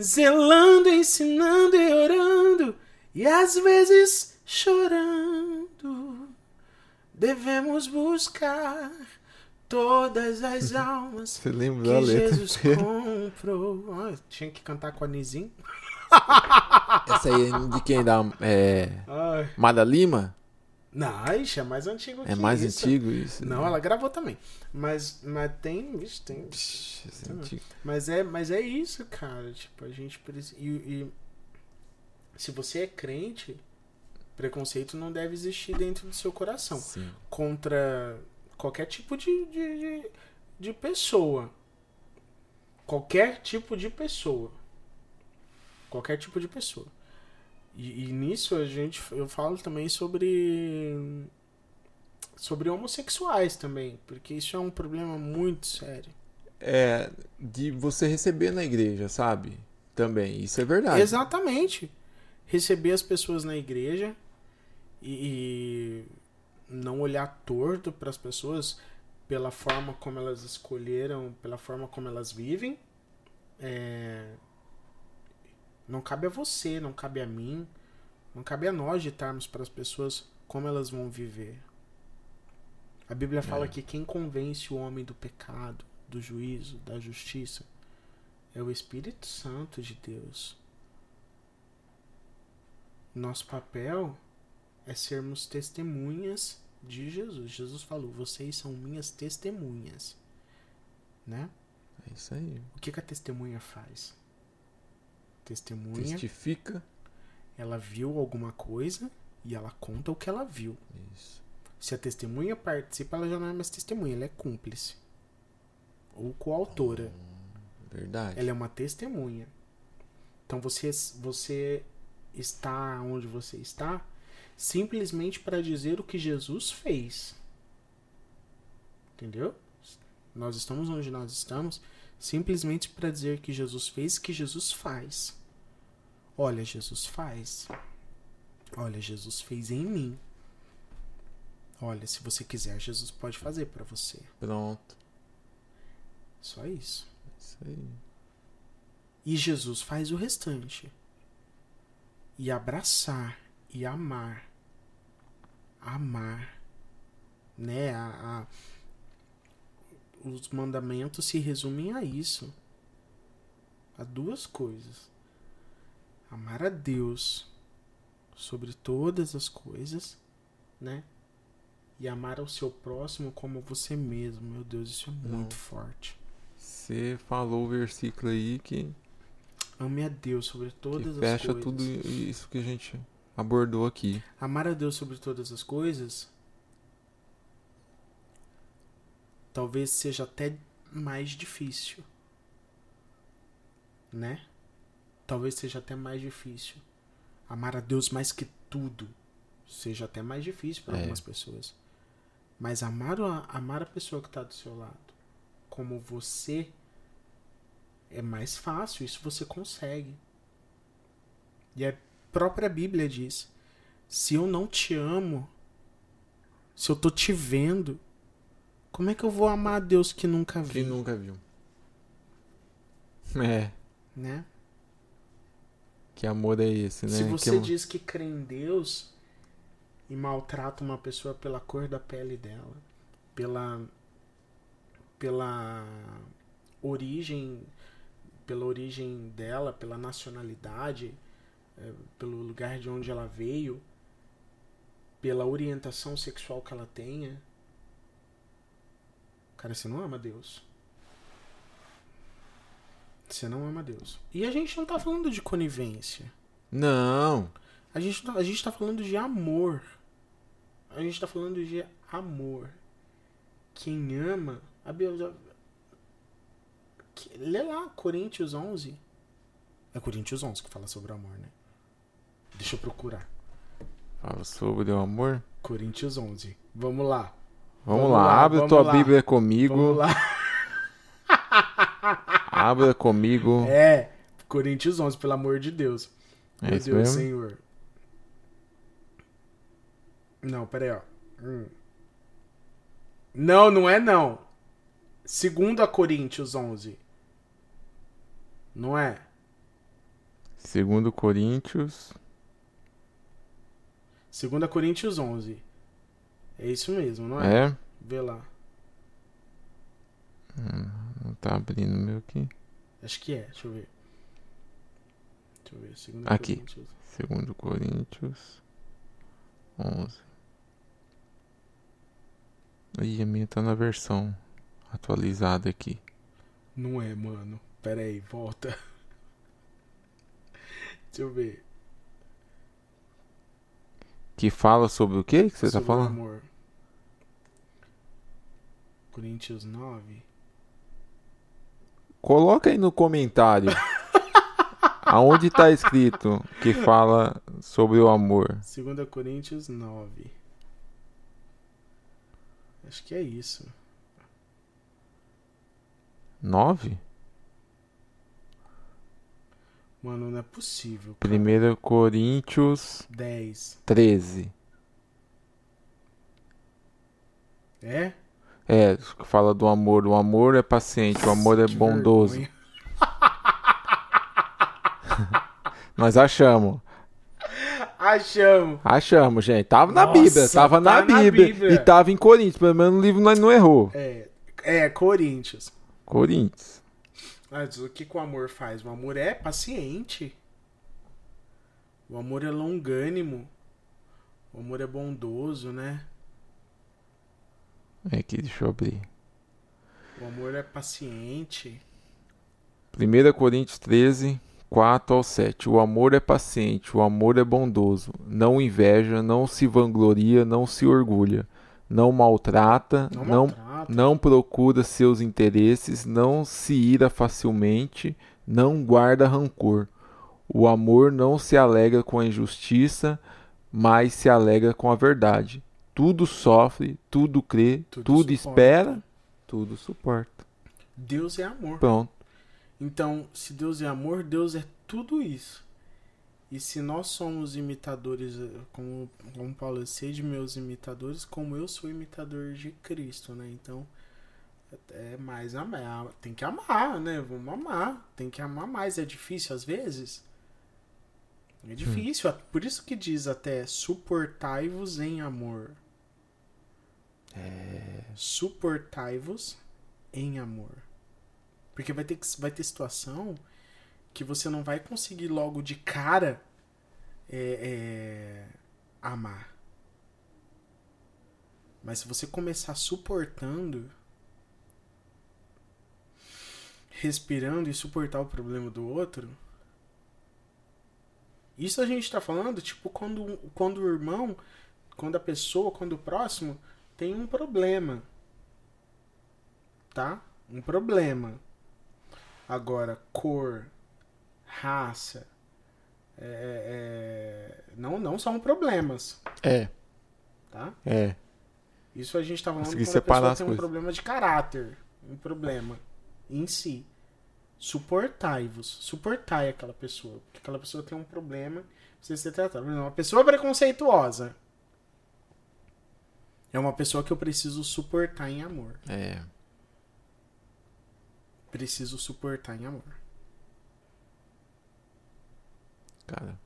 Zelando, ensinando e orando, e às vezes chorando. Devemos buscar todas as (laughs) almas Você lembra que da letra? Jesus (laughs) comprou. Ah, tinha que cantar com a Nizim. (laughs) Essa aí é de quem? Da é... Ai. Mada Lima? Não, ixi, é mais antigo É que mais isso. antigo isso? Não, ela gravou também. Mas, mas tem, vixe, tem. É antigo. Mas é, mas é isso, cara. Tipo, a gente precisa. E, e se você é crente, preconceito não deve existir dentro do seu coração. Sim. Contra qualquer tipo de, de, de, de pessoa. Qualquer tipo de pessoa. Qualquer tipo de pessoa. E, e nisso a gente. Eu falo também sobre. Sobre homossexuais também. Porque isso é um problema muito sério. É, de você receber na igreja, sabe? Também, isso é verdade. Exatamente. Receber as pessoas na igreja e, e não olhar torto para as pessoas pela forma como elas escolheram, pela forma como elas vivem. É, Não cabe a você, não cabe a mim, não cabe a nós ditarmos para as pessoas como elas vão viver. A Bíblia fala É. que quem convence o homem do pecado, do juízo, da justiça, é o Espírito Santo de Deus. Nosso papel é sermos testemunhas de Jesus. Jesus falou: "Vocês são minhas testemunhas". Né? É isso aí. O que, que a testemunha faz? Testemunha, Testifica. ela viu alguma coisa e ela conta o que ela viu. Isso. Se a testemunha participa, ela já não é mais testemunha, ela é cúmplice. Ou coautora. Verdade. Ela é uma testemunha. Então você, você está onde você está simplesmente para dizer o que Jesus fez. Entendeu? Nós estamos onde nós estamos simplesmente para dizer que Jesus fez e que Jesus faz. Olha, Jesus faz. Olha, Jesus fez em mim. Olha, se você quiser, Jesus pode fazer para você. Pronto. Só isso. Isso aí. E Jesus faz o restante. E abraçar e amar. Amar. Né? A, a- os mandamentos se resumem a isso. A duas coisas. Amar a Deus sobre todas as coisas, né? E amar ao seu próximo como você mesmo. Meu Deus, isso é Não. muito forte. Você falou o versículo aí que, Ame a Deus sobre todas as fecha coisas. tudo isso que a gente abordou aqui. Amar a Deus sobre todas as coisas talvez seja até mais difícil. Né? Talvez seja até mais difícil. Amar a Deus mais que tudo seja até mais difícil para É. algumas pessoas. Mas amar a, amar a pessoa que está do seu lado como você é mais fácil, isso você consegue. E a própria Bíblia diz: se eu não te amo, se eu tô te vendo, como é que eu vou amar a Deus que nunca vi? Quem nunca viu? É. Né? Que amor é esse, né? Se Que você amor- diz que crê em Deus e maltrata uma pessoa pela cor da pele dela, pela pela origem pela origem dela, pela nacionalidade, eh, pelo lugar de onde ela veio, pela orientação sexual que ela tenha, cara, você não ama Deus. Você não ama Deus. E a gente não tá falando de conivência. Não. A gente, tá- a gente tá falando de amor. A gente tá falando de amor. Quem ama. A Bíblia. Lê lá, Coríntios 11. É Coríntios 11 que fala sobre amor, né? Deixa eu procurar. Fala sobre o amor. Coríntios 11. Vamos lá. Vamos, Vamos lá, lá, abre vamos tua lá. Bíblia comigo. Vamos lá. (laughs) Abra comigo. É, Coríntios 11, pelo amor de Deus. É Meu Deus, mesmo? Senhor. Não, pera aí, ó. Hum. Não, não é não. Segunda Coríntios 11. Não é? Segundo Coríntios. Segunda Coríntios 11. É isso mesmo, não é? É? Vê lá. Não tá abrindo meu aqui. Acho que é, deixa eu ver. Deixa eu ver. Segunda Aqui. Coríntios. Segundo Coríntios 11. Ih, a minha tá na versão atualizada aqui. Não é, mano. Pera aí, volta. (laughs) Deixa eu ver. Que fala sobre o que que você tá Sobre o falando? amor. Coríntios 9. Coloca aí no comentário. (laughs) Aonde tá escrito que fala sobre o amor? 2 Coríntios 9. Acho que é isso. 9? Mano, não é possível. cara. 1 Coríntios 10. 13. É? É, fala do amor. O amor é paciente, o amor é Que bondoso. (laughs) Nós achamos. Achamos. Achamos, gente. Tava na Nossa, Bíblia, tava na, tá na Bíblia, Bíblia. E tava em Coríntios. Pelo menos no livro nós não errou. É, é, Coríntios. Coríntios. Mas o que, que o amor faz? O amor é paciente. O amor é longânimo. O amor é bondoso, né? É aqui, deixa eu abrir. O amor é paciente. 1 Coríntios 13, 4 ao 7. O amor é paciente, o amor é bondoso. Não inveja, não se vangloria, não se orgulha. Não maltrata, Não não, maltrata. não procura seus interesses, não se ira facilmente, não guarda rancor. O amor não se alegra com a injustiça, mas se alegra com a verdade. Tudo sofre, tudo crê, Tudo tudo, espera, tudo suporta. Deus é amor. Pronto. Então, se Deus é amor, Deus é tudo isso. E se nós somos imitadores, eh, como, como Paulo, eu sei de meus imitadores, como eu sou imitador de Cristo, né? Então, é mais amar. Tem que amar, né? Vamos amar. Tem que amar mais. É difícil às vezes? É difícil. Por isso que diz até suportai-vos em amor. Suportai-vos em amor. Porque vai ter, que- vai ter situação que você não vai conseguir logo de cara é, é, amar. Mas se você começar suportando, respirando e suportar o problema do outro, isso a gente tá falando, tipo, quando, quando o irmão, quando a pessoa, quando o próximo tem um problema. Tá? Um problema. Agora, cor, raça, é, é, não, não são problemas, É, tá? é. Isso a gente tá falando Consegui quando a pessoa tem um coisas. problema de caráter, um problema em si. Suportai-vos, suportai aquela pessoa, porque aquela pessoa tem um problema, precisa ser exemplo, Uma pessoa preconceituosa é uma pessoa que eu preciso suportar em amor. É. Preciso suportar em amor. Cara,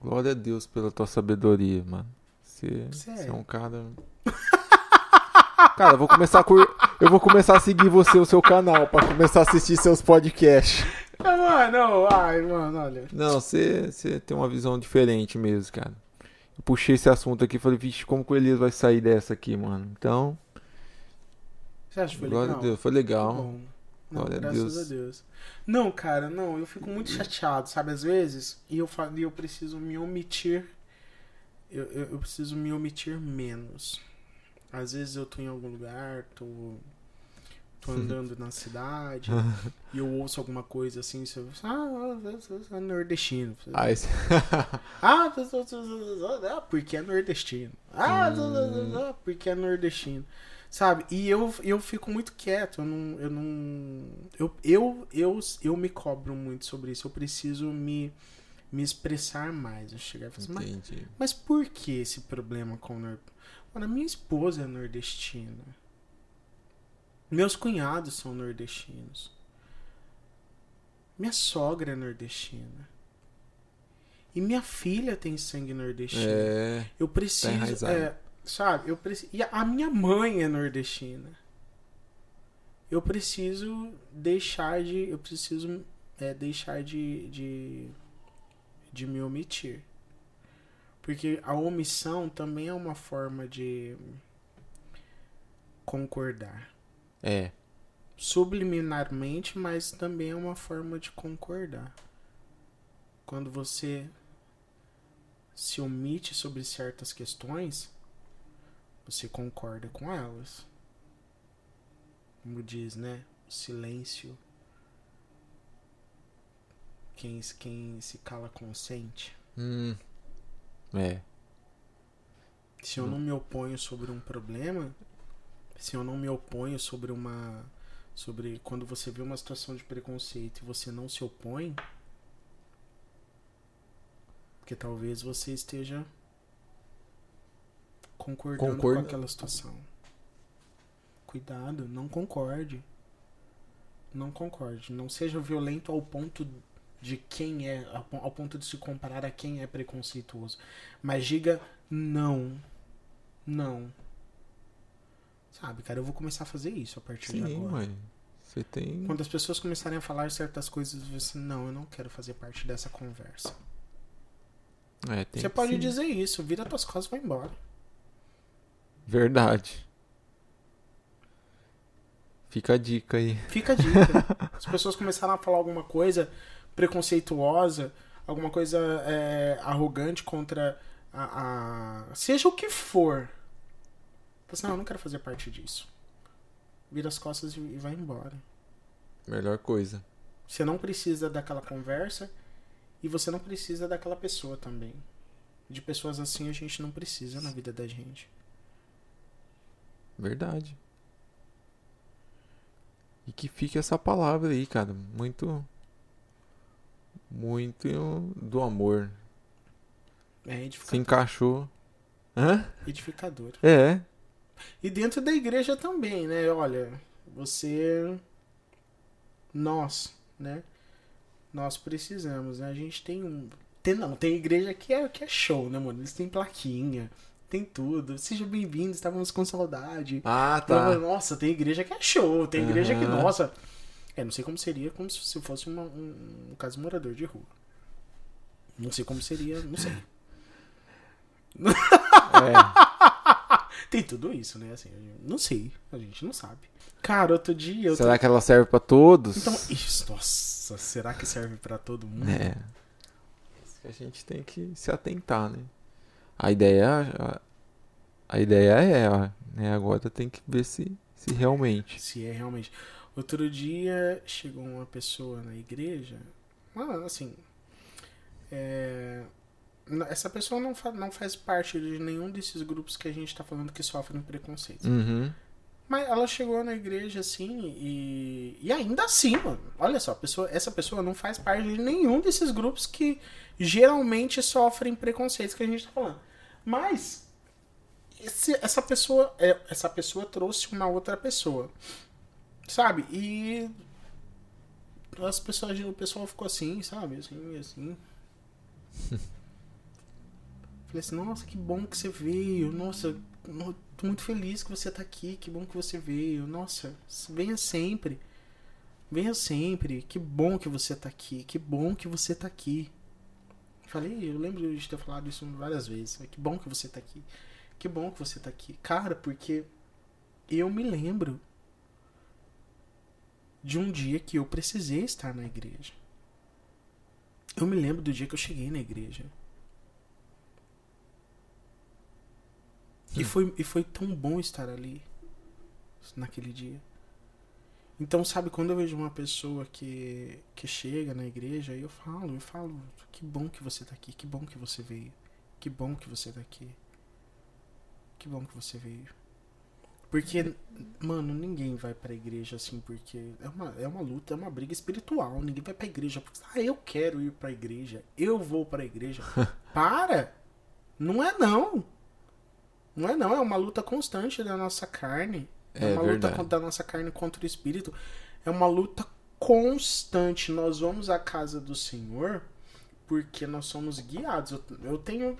glória a Deus pela tua sabedoria, mano. Você, você é um cara. Cara, eu vou começar a cur... eu vou começar a seguir você o seu canal pra começar a assistir seus podcasts. Ah, mano, não, ai, mano, olha. Não, você, você tem uma visão diferente mesmo, cara. Eu puxei esse assunto aqui e falei, vixe, como que o Elias vai sair dessa aqui, mano? Então, Você acha que foi glória legal? a Deus, foi legal. Não, Glória a graças Deus. a Deus. Não, cara, não, eu fico muito chateado, sabe? Às vezes, e eu, fa- e eu preciso me omitir. Eu, eu, eu preciso me omitir menos. Às vezes eu tô em algum lugar, tô, tô andando na cidade, (laughs) e eu ouço alguma coisa assim, você ah, você é nordestino. Aí, você- (laughs) Ah, ah, porque é nordestino. Ah, porque é nordestino. Sabe? E eu, eu fico muito quieto. Eu não. Eu, não eu, eu, eu, eu me cobro muito sobre isso. Eu preciso me, me expressar mais. Eu chegar e falar assim, mas, entendi. mas por que esse problema com o. Mano, a minha esposa é nordestina. Meus cunhados são nordestinos. Minha sogra é nordestina. E minha filha tem sangue nordestino. É, Eu preciso. enraizado. é, sabe? Eu preciso. E a- a minha mãe é nordestina. Eu preciso deixar de. Eu preciso é, deixar de, de. de me omitir. Porque a omissão também é uma forma de concordar. é. Subliminarmente, mas também é uma forma de concordar. Quando você se omite sobre certas questões, você concorda com elas. Como diz, né? O silêncio. Quem, quem se cala consente. Hum, é. Se eu não me oponho sobre um problema, se eu não me oponho sobre uma. Sobre quando você vê uma situação de preconceito e você não se opõe, porque talvez você esteja concordando Concorda- com aquela situação. Cuidado, não concorde. Não concorde. Não seja violento ao ponto de quem é, ao pon- ao ponto de se comparar a quem é preconceituoso. Mas diga não. Não. Sabe, cara, eu vou começar a fazer isso a partir de Sim, agora. mãe. Você tem. Quando as pessoas começarem a falar certas coisas, você, não, eu não quero fazer parte dessa conversa. É, você pode sim. dizer isso, vira tuas costas e vai embora. Verdade. Fica a dica aí. Fica a dica. (laughs) As pessoas começaram a falar alguma coisa preconceituosa, alguma coisa é, arrogante contra a, a- Seja o que for. Você, assim, não, eu não quero fazer parte disso. Vira as costas e, e vai embora. Melhor coisa. Você não precisa daquela conversa e você não precisa daquela pessoa também. De pessoas assim a gente não precisa na vida da gente. Verdade. E que fique essa palavra aí, cara. Muito. Muito do amor. É Se edificador. encaixou. Hã? edificador. É. E dentro da igreja também, né? Olha, você. Nós, né? Nós precisamos, né? A gente tem um. Tem, não, tem igreja que é, que é show, né, mano? Eles têm plaquinha, tem tudo. Seja bem-vindo, estávamos com saudade. Ah, tá. Nossa, tem igreja que é show, tem igreja que, Aham. nossa. É, não sei como seria como se se fosse uma- um, um caso morador de rua. Não sei como seria, não sei. É. (laughs) Tem tudo isso, né? Assim, não sei, a gente não sabe. Cara, outro dia eu Será que ela serve pra todos? Então, isso, nossa, será que serve pra todo mundo? É. Isso que a gente tem que se atentar, né? A ideia, a, a ideia é, né? Agora tem que ver se, se realmente. Se é realmente. Outro dia chegou uma pessoa na igreja, ah, assim, é, essa pessoa não, fa- não faz parte de nenhum desses grupos que a gente tá falando que sofrem preconceito. Uhum. Mas ela chegou na igreja assim e. E ainda assim, mano. Olha só, pessoa, essa pessoa não faz parte de nenhum desses grupos que geralmente sofrem preconceitos que a gente tá falando. Mas. esse- essa pessoa. é, essa pessoa trouxe uma outra pessoa. Sabe? E. As pessoas, o pessoal ficou assim, sabe? Assim, assim. (laughs) Falei assim, nossa, que bom que você veio. Nossa, no- tô muito feliz que você tá aqui. Que bom que você veio. Nossa, venha sempre. Venha sempre. Que bom que você tá aqui. Que bom que você tá aqui. Falei, eu lembro de ter falado isso várias vezes. Que bom que você tá aqui. Que bom que você tá aqui. Cara, porque eu me lembro de um dia que eu precisei estar na igreja. Eu me lembro do dia que eu cheguei na igreja. E foi, e foi tão bom estar ali naquele dia. Então, sabe, quando eu vejo uma pessoa que, que chega na igreja, eu falo, eu falo, que bom que você tá aqui, que bom que você veio. Que bom que você tá aqui. Que bom que você veio. Porque, mano, ninguém vai pra igreja assim, porque é uma, é uma luta, é uma briga espiritual. Ninguém vai pra igreja porque, ah, eu quero ir pra igreja, eu vou pra igreja. (laughs) Para! Não é não. Não é não, é uma luta constante da nossa carne. É, É uma verdade. luta da nossa carne contra o espírito. É uma luta constante. Nós vamos à casa do Senhor porque nós somos guiados. Eu, eu tenho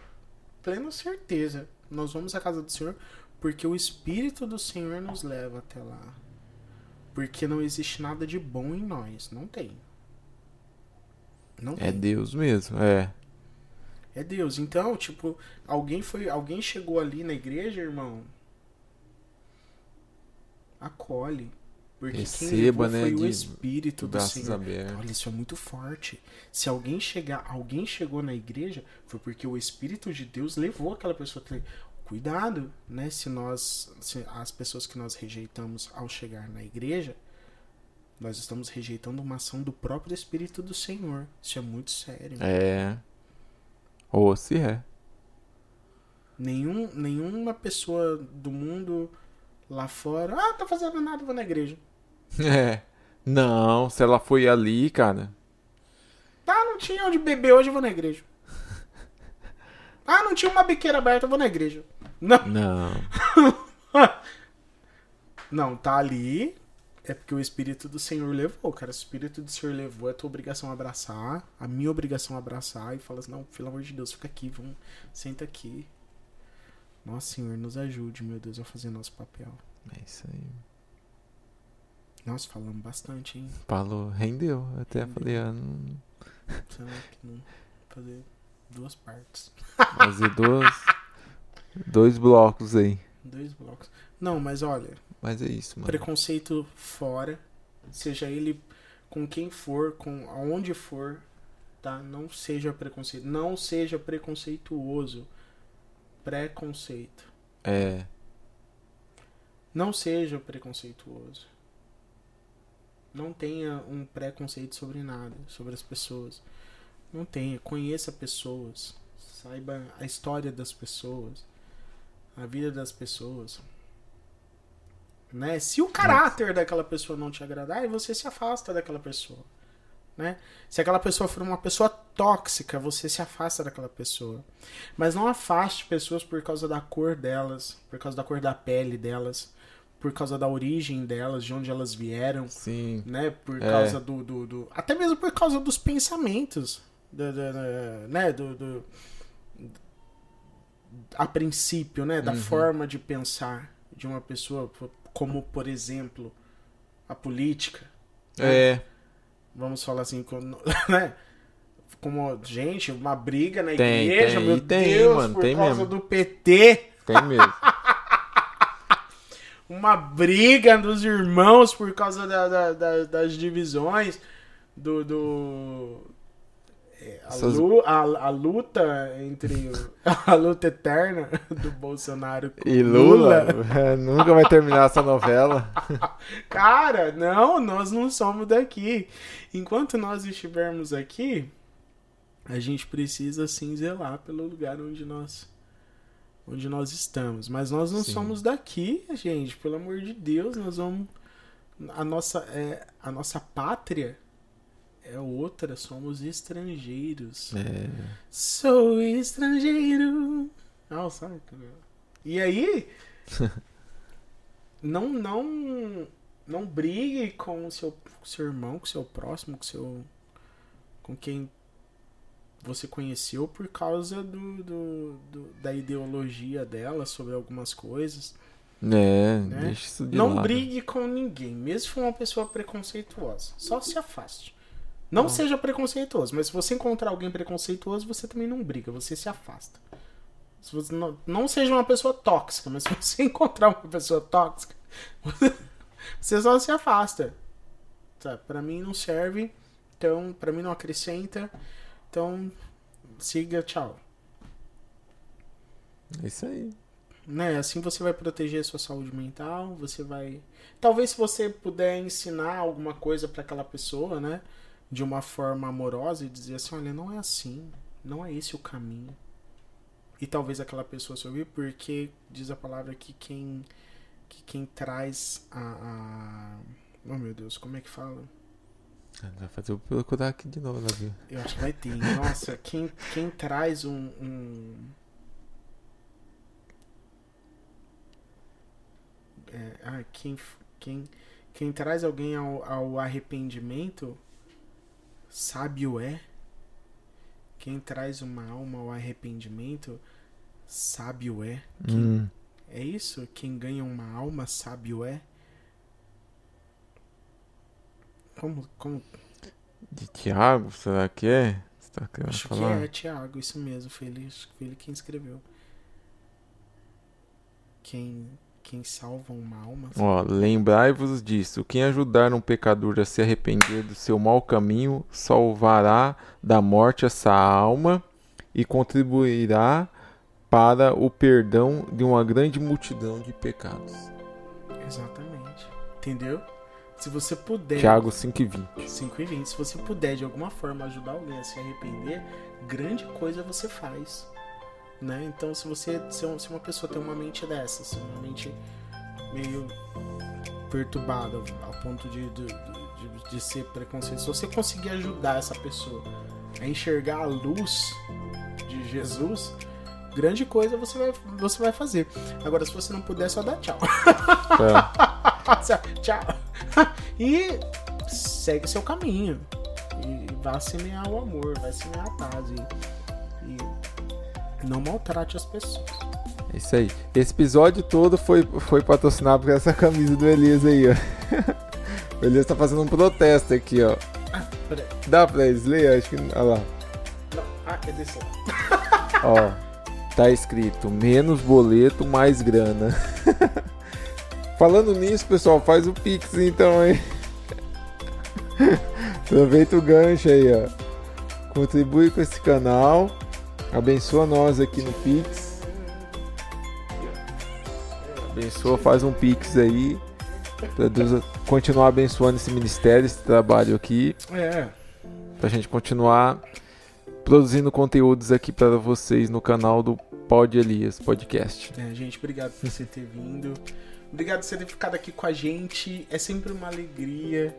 plena certeza. Nós vamos à casa do Senhor porque o Espírito do Senhor nos leva até lá. Porque não existe nada de bom em nós. Não tem. Não É tem. Deus mesmo, é. É Deus. Então, tipo, alguém foi, alguém chegou ali na igreja, irmão. Acolhe. Porque Receba, quem levou né, foi o Espírito do Senhor. abertos. Olha, isso é muito forte. Se alguém chegar, alguém chegou na igreja, foi porque o Espírito de Deus levou aquela pessoa. até- Cuidado, né? Se nós, se as pessoas que nós rejeitamos ao chegar na igreja, nós estamos rejeitando uma ação do próprio Espírito do Senhor. Isso é muito sério. É. Ou se é. Nenhum, nenhuma pessoa do mundo lá fora, ah, tá fazendo nada, vou na igreja. É. Não, se ela foi ali, cara. Ah, não tinha onde beber hoje, eu vou na igreja. (laughs) Ah, não tinha uma biqueira aberta, eu vou na igreja. Não, Não. (laughs) não, tá ali. É porque o Espírito do Senhor levou, cara. O Espírito do Senhor levou, é tua obrigação abraçar. A minha obrigação abraçar e falar assim, não, pelo amor de Deus, fica aqui, vamos, senta aqui. Nossa, Senhor, nos ajude, meu Deus, a fazer nosso papel. É isso aí. Nossa, falamos bastante, hein? Falou, rendeu. Eu Até Rendeu. falei, ah, não. Será que não fazer duas partes? Fazer dois. dois blocos aí. Dois blocos. Não, mas olha, Mas é isso, mano. preconceito fora, seja ele com quem for, com aonde for, tá? Não seja preconceito, não seja preconceituoso. Preconceito. É. Não seja preconceituoso. Não tenha um preconceito sobre nada, sobre as pessoas. Não tenha. Conheça pessoas. Saiba a história das pessoas. A vida das pessoas. Né? Se o caráter daquela pessoa não te agradar, você se afasta daquela pessoa. Né? Se aquela pessoa for uma pessoa tóxica, você se afasta daquela pessoa. Mas não afaste pessoas por causa da cor delas, por causa da cor da pele delas, por causa da origem delas, de onde elas vieram, Sim. né? Por É. causa do, do, do- Até mesmo por causa dos pensamentos. Da, da- da- né? Do, do- A princípio, né? Da Uhum. forma de pensar de uma pessoa, como, por exemplo, a política. É. Vamos falar assim, como, (laughs) né? Como, gente, uma briga na Tem, igreja, tem, meu tem, Deus, mano, por tem causa mesmo. do PT. Tem mesmo. (laughs) uma briga dos irmãos por causa da- da- da- das divisões do. do a, Essas- lu- a- a luta entre o- (laughs) a luta eterna do Bolsonaro com E Lula, nunca vai terminar essa novela. (laughs) Cara, não, nós não somos daqui. Enquanto nós estivermos aqui, a gente precisa sim zelar pelo lugar onde nós onde nós estamos. Mas nós não Sim. somos daqui, gente. Pelo amor de Deus, nós vamos a nossa é, a nossa pátria é outra, somos estrangeiros. É. Sou estrangeiro. Nossa, sabe? E aí, (laughs) não, não, não brigue com o seu, com seu irmão, com o seu próximo, com seu, com quem você conheceu por causa do, do, do- da ideologia dela sobre algumas coisas. É, Né? deixa isso de não lado. brigue com ninguém, mesmo se for uma pessoa preconceituosa. Só se afaste. Não seja preconceituoso, mas se você encontrar alguém preconceituoso, você também não briga, você se afasta. Se você não, não seja uma pessoa tóxica, mas (laughs) se você encontrar uma pessoa tóxica, (laughs) você só se afasta. Tá, para mim não serve, então para mim não acrescenta. Então siga, tchau. É isso aí. né? Assim você vai proteger a sua saúde mental, você vai. Talvez se você puder ensinar alguma coisa para aquela pessoa, né? De uma forma amorosa e dizer assim, olha, não é assim, não é esse o caminho. E talvez aquela pessoa se ouvir, porque diz a palavra que quem que quem traz a, a... Oh meu Deus, como é que fala? Vai fazer eu procurar aqui de novo, Davi. Eu acho que vai ter. Nossa, quem, quem traz um. um- É, ah, quem, quem, quem traz alguém ao, ao arrependimento, sábio é. Quem traz uma alma ao arrependimento, sábio é. Quem- Hum, É isso? Quem ganha uma alma, sábio é. Como, como de Tiago, será que é? Você tá querendo Acho falar? que é, Thiago, isso mesmo. Foi ele, foi ele quem escreveu. Quem, quem salva uma alma. Ó, lembrai-vos disso. Quem ajudar um pecador a se arrepender do seu mau caminho, salvará da morte essa alma e contribuirá para o perdão de uma grande multidão de pecados. Exatamente. Entendeu? Se você puder. Tiago 5,20. 5 e 20. Se você puder de alguma forma ajudar alguém a se arrepender, grande coisa você faz. Né? Então, se você se um- se uma pessoa tem uma mente dessa, assim, uma mente meio perturbada ao ponto de, de, de, de ser preconceito, se você conseguir ajudar essa pessoa a enxergar a luz de Jesus, grande coisa você vai, você vai fazer. Agora, se você não puder, só dá tchau. É. (laughs) Tchau. (laughs) E segue seu caminho. E vá semear o amor, vai semear a paz. E não maltrate as pessoas. É isso aí. Esse episódio todo foi, foi patrocinado por essa camisa do Elias aí, ó. (laughs) O Elias tá fazendo um protesto aqui, ó. Ah, peraí. Dá pra eles ler? Acho que. Olha lá. Não. Ah, é desse lado. Ó, tá escrito menos boleto, mais grana. (laughs) Falando nisso, pessoal, faz o Pix então, hein? (laughs) Aproveita o gancho aí, ó. Contribui com esse canal. Abençoa nós aqui no Pix. Abençoa, faz um Pix aí. Pra Deus continuar abençoando esse ministério, esse trabalho aqui. É. Pra gente continuar produzindo conteúdos aqui para vocês no canal do Pod Elias Podcast. é, gente, obrigado por você ter vindo. Obrigado por você ter ficado aqui com a gente. É sempre uma alegria.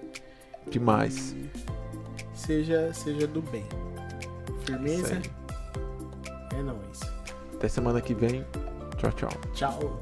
Demais. E seja, seja do bem. Firmeza? É nóis. Até semana que vem. Tchau, tchau. Tchau.